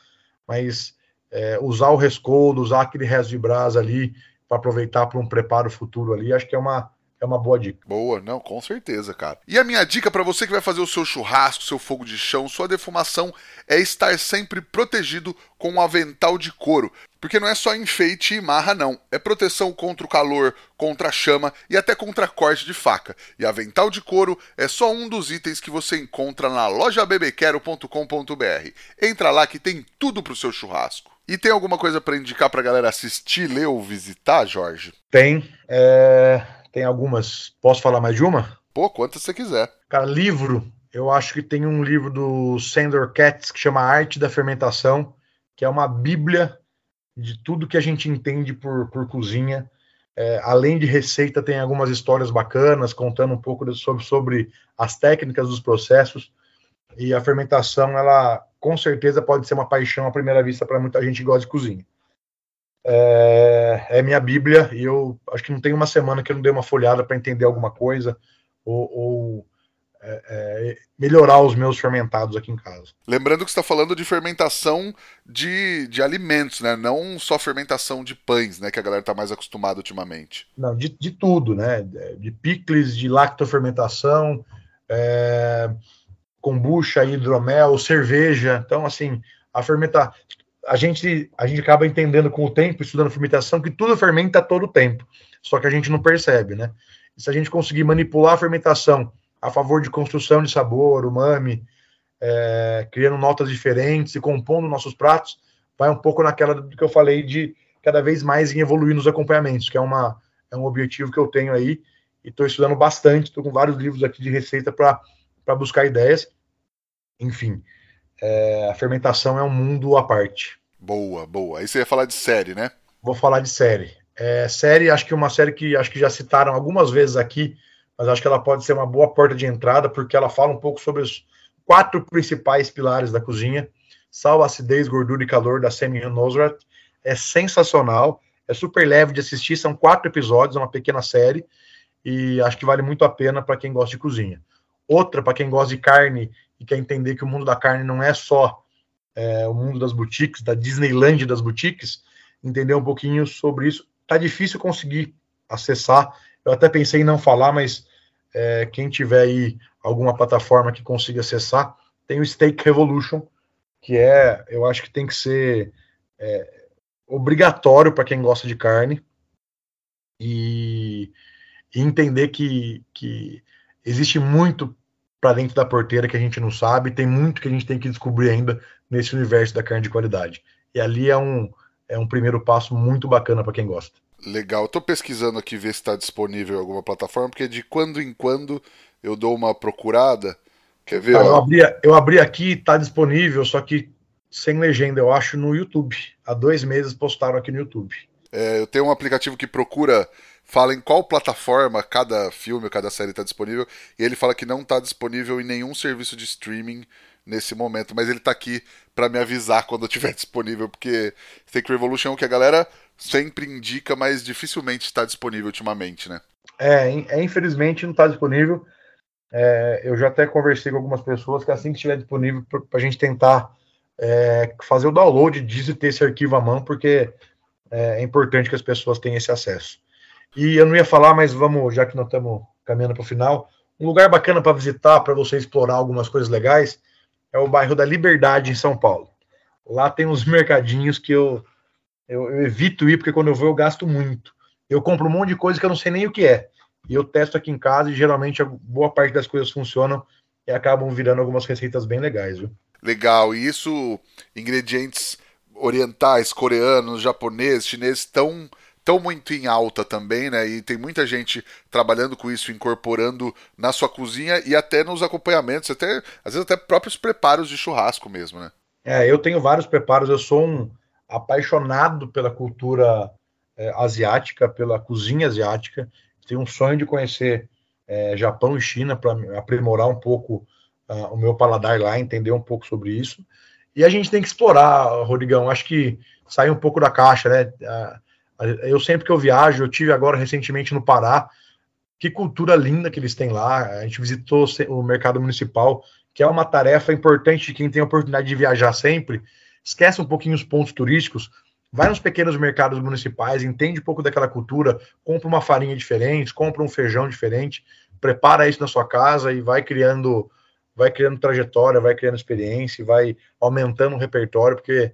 Mas é, usar o rescoldo, usar aquele resto de brasa ali para aproveitar para um preparo futuro ali, acho que é uma, é uma boa dica. Boa, não, com certeza, cara. E a minha dica para você que vai fazer o seu churrasco, seu fogo de chão, sua defumação é estar sempre protegido com um avental de couro. Porque não é só enfeite e marra, não. É proteção contra o calor, contra a chama e até contra corte de faca. E avental de couro é só um dos itens que você encontra na lojabebequero.com.br. Entra lá que tem tudo pro seu churrasco. E tem alguma coisa para indicar pra galera assistir, ler ou visitar, Jorge? Tem. É tem algumas. Posso falar mais de uma? Pô, quantas você quiser. Cara, livro. Eu acho que tem um livro do Sandor Katz que chama Arte da Fermentação, que é uma bíblia de tudo que a gente entende por, por cozinha. É, além de receita, tem algumas histórias bacanas, contando um pouco sobre, sobre as técnicas dos processos. E a fermentação, ela com certeza pode ser uma paixão à primeira vista para muita gente que gosta de cozinha é, é, minha Bíblia e eu acho que não tem uma semana que eu não dei uma folhada para entender alguma coisa ou, ou é, é, melhorar os meus fermentados aqui em casa. Lembrando que você está falando de fermentação de, de alimentos, né? Não só fermentação de pães, né? Que a galera está mais acostumada ultimamente. Não, de, de tudo, né? De picles, de lactofermentação, é, kombucha, hidromel, cerveja. Então, assim, a fermentação a gente, a gente acaba entendendo com o tempo, estudando fermentação, que tudo fermenta todo o tempo. Só que a gente não percebe, né? E se a gente conseguir manipular a fermentação a favor de construção de sabor, umami, é, criando notas diferentes e compondo nossos pratos, vai um pouco naquela do que eu falei de cada vez mais em evoluir nos acompanhamentos, que é, uma, é um objetivo que eu tenho aí e estou estudando bastante, estou com vários livros aqui de receita para buscar ideias. Enfim, é, a fermentação é um mundo à parte. Boa, boa. Aí você ia falar de série, né? Vou falar de série. É, série, acho que uma série que acho que já citaram algumas vezes aqui, mas acho que ela pode ser uma boa porta de entrada, porque ela fala um pouco sobre os quatro principais pilares da cozinha: sal, acidez, gordura e calor, da Semi Nosrat. É sensacional, é super leve de assistir, são quatro episódios, é uma pequena série, e acho que vale muito a pena para quem gosta de cozinha. Outra, para quem gosta de carne e quer entender que o mundo da carne não é só é, o mundo das boutiques, da Disneyland das boutiques, entender um pouquinho sobre isso. Tá difícil conseguir acessar. Eu até pensei em não falar, mas é, quem tiver aí alguma plataforma que consiga acessar, tem o Steak Revolution, que é, eu acho que tem que ser é, obrigatório para quem gosta de carne e, e entender que, que existe muito para dentro da porteira que a gente não sabe, tem muito que a gente tem que descobrir ainda nesse universo da carne de qualidade. E ali é um, é um primeiro passo muito bacana para quem gosta. Legal, tô pesquisando aqui ver se está disponível em alguma plataforma, porque de quando em quando eu dou uma procurada. Quer ver? Ah, eu, abri, eu abri aqui, está disponível, só que sem legenda, eu acho, no YouTube. Há dois meses postaram aqui no YouTube. É, eu tenho um aplicativo que procura fala em qual plataforma cada filme cada série está disponível, e ele fala que não está disponível em nenhum serviço de streaming nesse momento, mas ele está aqui para me avisar quando estiver disponível, porque Fake Revolution é o que a galera sempre indica, mas dificilmente está disponível ultimamente, né? É, é infelizmente não está disponível. É, eu já até conversei com algumas pessoas que assim que estiver disponível para a gente tentar é, fazer o download disso e ter esse arquivo à mão, porque é, é, importante que as pessoas tenham esse acesso. E eu não ia falar, mas vamos, já que nós estamos caminhando para o final, um lugar bacana para visitar, para você explorar algumas coisas legais, é o bairro da Liberdade, em São Paulo. Lá tem uns mercadinhos que eu, eu, eu evito ir, porque quando eu vou eu gasto muito. Eu compro um monte de coisa que eu não sei nem o que é. E eu testo aqui em casa e geralmente boa parte das coisas funcionam e acabam virando algumas receitas bem legais, viu? Legal. E isso, ingredientes orientais, coreanos, japoneses, chineses, estão tão muito em alta também, né? E tem muita gente trabalhando com isso, incorporando na sua cozinha e até nos acompanhamentos, até às vezes até próprios preparos de churrasco mesmo, né? É, eu tenho vários preparos, eu sou um apaixonado pela cultura é, asiática, pela cozinha asiática. Tenho um sonho de conhecer é, Japão e China para aprimorar um pouco uh, o meu paladar lá, entender um pouco sobre isso. E a gente tem que explorar, Rodrigão. Acho que sair um pouco da caixa, né? Uh, eu sempre que eu viajo, eu tive agora recentemente no Pará. Que cultura linda que eles têm lá. A gente visitou o mercado municipal, que é uma tarefa importante de quem tem a oportunidade de viajar sempre. Esquece um pouquinho os pontos turísticos, vai nos pequenos mercados municipais, entende um pouco daquela cultura, compra uma farinha diferente, compra um feijão diferente, prepara isso na sua casa e vai criando vai criando trajetória, vai criando experiência, vai aumentando o repertório, porque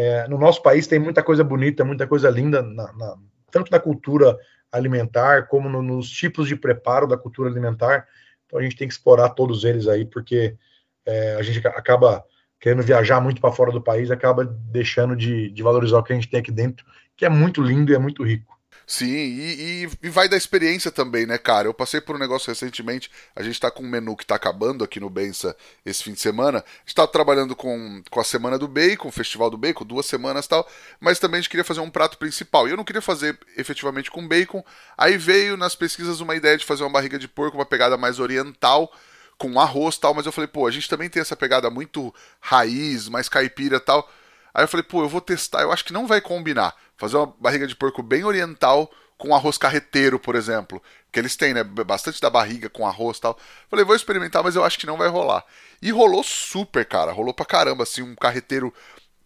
é, no nosso país tem muita coisa bonita, muita coisa linda, na, na, tanto na cultura alimentar, como no, nos tipos de preparo da cultura alimentar. Então a gente tem que explorar todos eles aí, porque é, a gente acaba querendo viajar muito para fora do país, acaba deixando de, de valorizar o que a gente tem aqui dentro, que é muito lindo e é muito rico. Sim, e, e, e, vai da experiência também, né, cara? Eu passei por um negócio recentemente, a gente tá com um menu que tá acabando aqui no Bença esse fim de semana. A gente tá trabalhando com, com a Semana do Bacon, o Festival do Bacon, duas semanas e tal, mas também a gente queria fazer um prato principal. E eu não queria fazer efetivamente com bacon. Aí veio nas pesquisas uma ideia de fazer uma barriga de porco, uma pegada mais oriental, com arroz e tal, mas eu falei, pô, a gente também tem essa pegada muito raiz, mais caipira e tal. Aí eu falei, pô, eu vou testar, eu acho que não vai combinar. Fazer uma barriga de porco bem oriental com arroz carreteiro, por exemplo. Que eles têm, né? Bastante da barriga com arroz e tal. Falei, vou experimentar, mas eu acho que não vai rolar. E rolou super, cara. Rolou pra caramba, assim, um carreteiro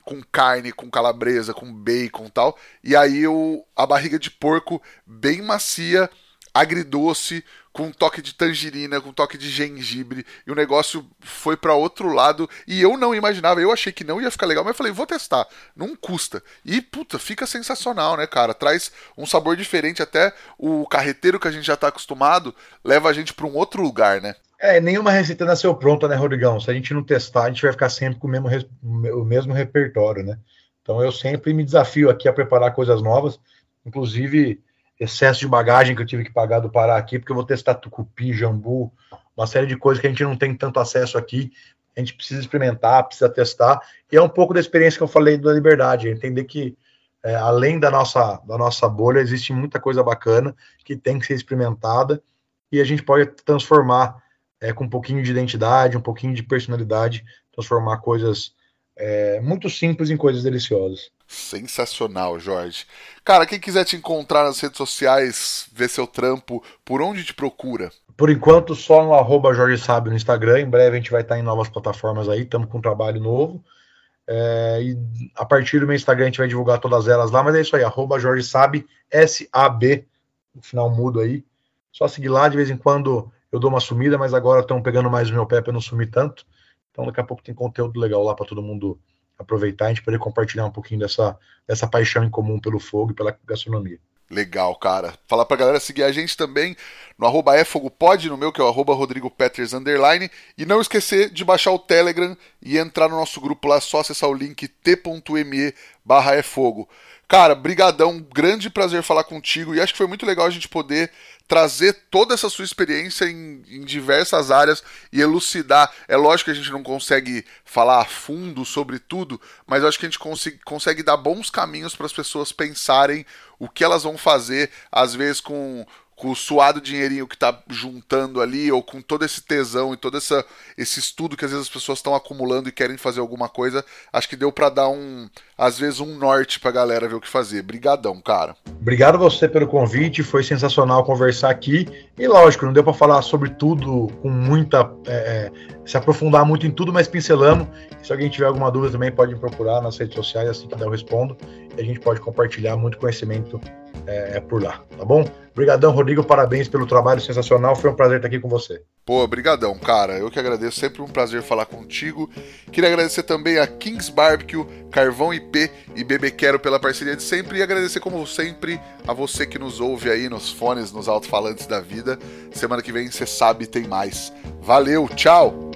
com carne, com calabresa, com bacon e tal. E aí o, a barriga de porco bem macia, agridoce, com um toque de tangerina, com um toque de gengibre, e o negócio foi para outro lado, e eu não imaginava, eu achei que não ia ficar legal, mas eu falei, vou testar, não custa. E puta, fica sensacional, né, cara? Traz um sabor diferente, até o carreteiro que a gente já tá acostumado leva a gente para um outro lugar, né? É, nenhuma receita nasceu pronta, né, Rodrigão? Se a gente não testar, a gente vai ficar sempre com o mesmo, o mesmo repertório, né? Então eu sempre me desafio aqui a preparar coisas novas, inclusive excesso de bagagem que eu tive que pagar do Pará aqui, porque eu vou testar tucupi, jambu, uma série de coisas que a gente não tem tanto acesso aqui. A gente precisa experimentar, precisa testar. E é um pouco da experiência que eu falei da liberdade, entender que é, além da nossa, da nossa bolha, existe muita coisa bacana que tem que ser experimentada e a gente pode transformar é, com um pouquinho de identidade, um pouquinho de personalidade, transformar coisas é, muito simples em coisas deliciosas. Sensacional, Jorge. Cara, quem quiser te encontrar nas redes sociais, ver seu trampo, por onde te procura? Por enquanto, só no arroba Jorge Sábio no Instagram. Em breve a gente vai estar em novas plataformas aí, estamos com um trabalho novo. É, e a partir do meu Instagram a gente vai divulgar todas elas lá, mas é isso aí, arroba Jorge Sabe, S-A-B, no final mudo aí. Só seguir lá, de vez em quando eu dou uma sumida, mas agora estão pegando mais o meu pé para não sumir tanto. Então daqui a pouco tem conteúdo legal lá para todo mundo aproveitar a gente poder compartilhar um pouquinho dessa, dessa paixão em comum pelo fogo e pela gastronomia. Legal, cara. Falar pra galera seguir a gente também no arroba efogopod, no meu, que é o arroba underline. E não esquecer de baixar o Telegram e entrar no nosso grupo lá, só acessar o link t.me barra efogo. Cara, brigadão, grande prazer falar contigo e acho que foi muito legal a gente poder trazer toda essa sua experiência em, em, diversas áreas e elucidar. É lógico que a gente não consegue falar a fundo sobre tudo, mas acho que a gente consegue, consegue dar bons caminhos para as pessoas pensarem o que elas vão fazer, às vezes com com o suado dinheirinho que tá juntando ali, ou com todo esse tesão e todo essa, esse estudo que às vezes as pessoas estão acumulando e querem fazer alguma coisa, acho que deu para dar um, às vezes, um norte pra galera ver o que fazer. Brigadão, cara. Obrigado você pelo convite, foi sensacional conversar aqui. E lógico, não deu para falar sobre tudo com muita. É, se aprofundar muito em tudo, mas pincelamos. Se alguém tiver alguma dúvida também, pode me procurar nas redes sociais, assim que der eu respondo. E a gente pode compartilhar muito conhecimento é, por lá, tá bom? Obrigadão, Rodrigo, parabéns pelo trabalho sensacional, foi um prazer estar aqui com você. Pô, brigadão, cara, eu que agradeço, sempre um prazer falar contigo. Queria agradecer também a Kings Barbecue, Carvão IP e Bebê Quero pela parceria de sempre e agradecer como sempre a você que nos ouve aí nos fones, nos alto-falantes da vida. Semana que vem, você sabe, tem mais. Valeu, tchau!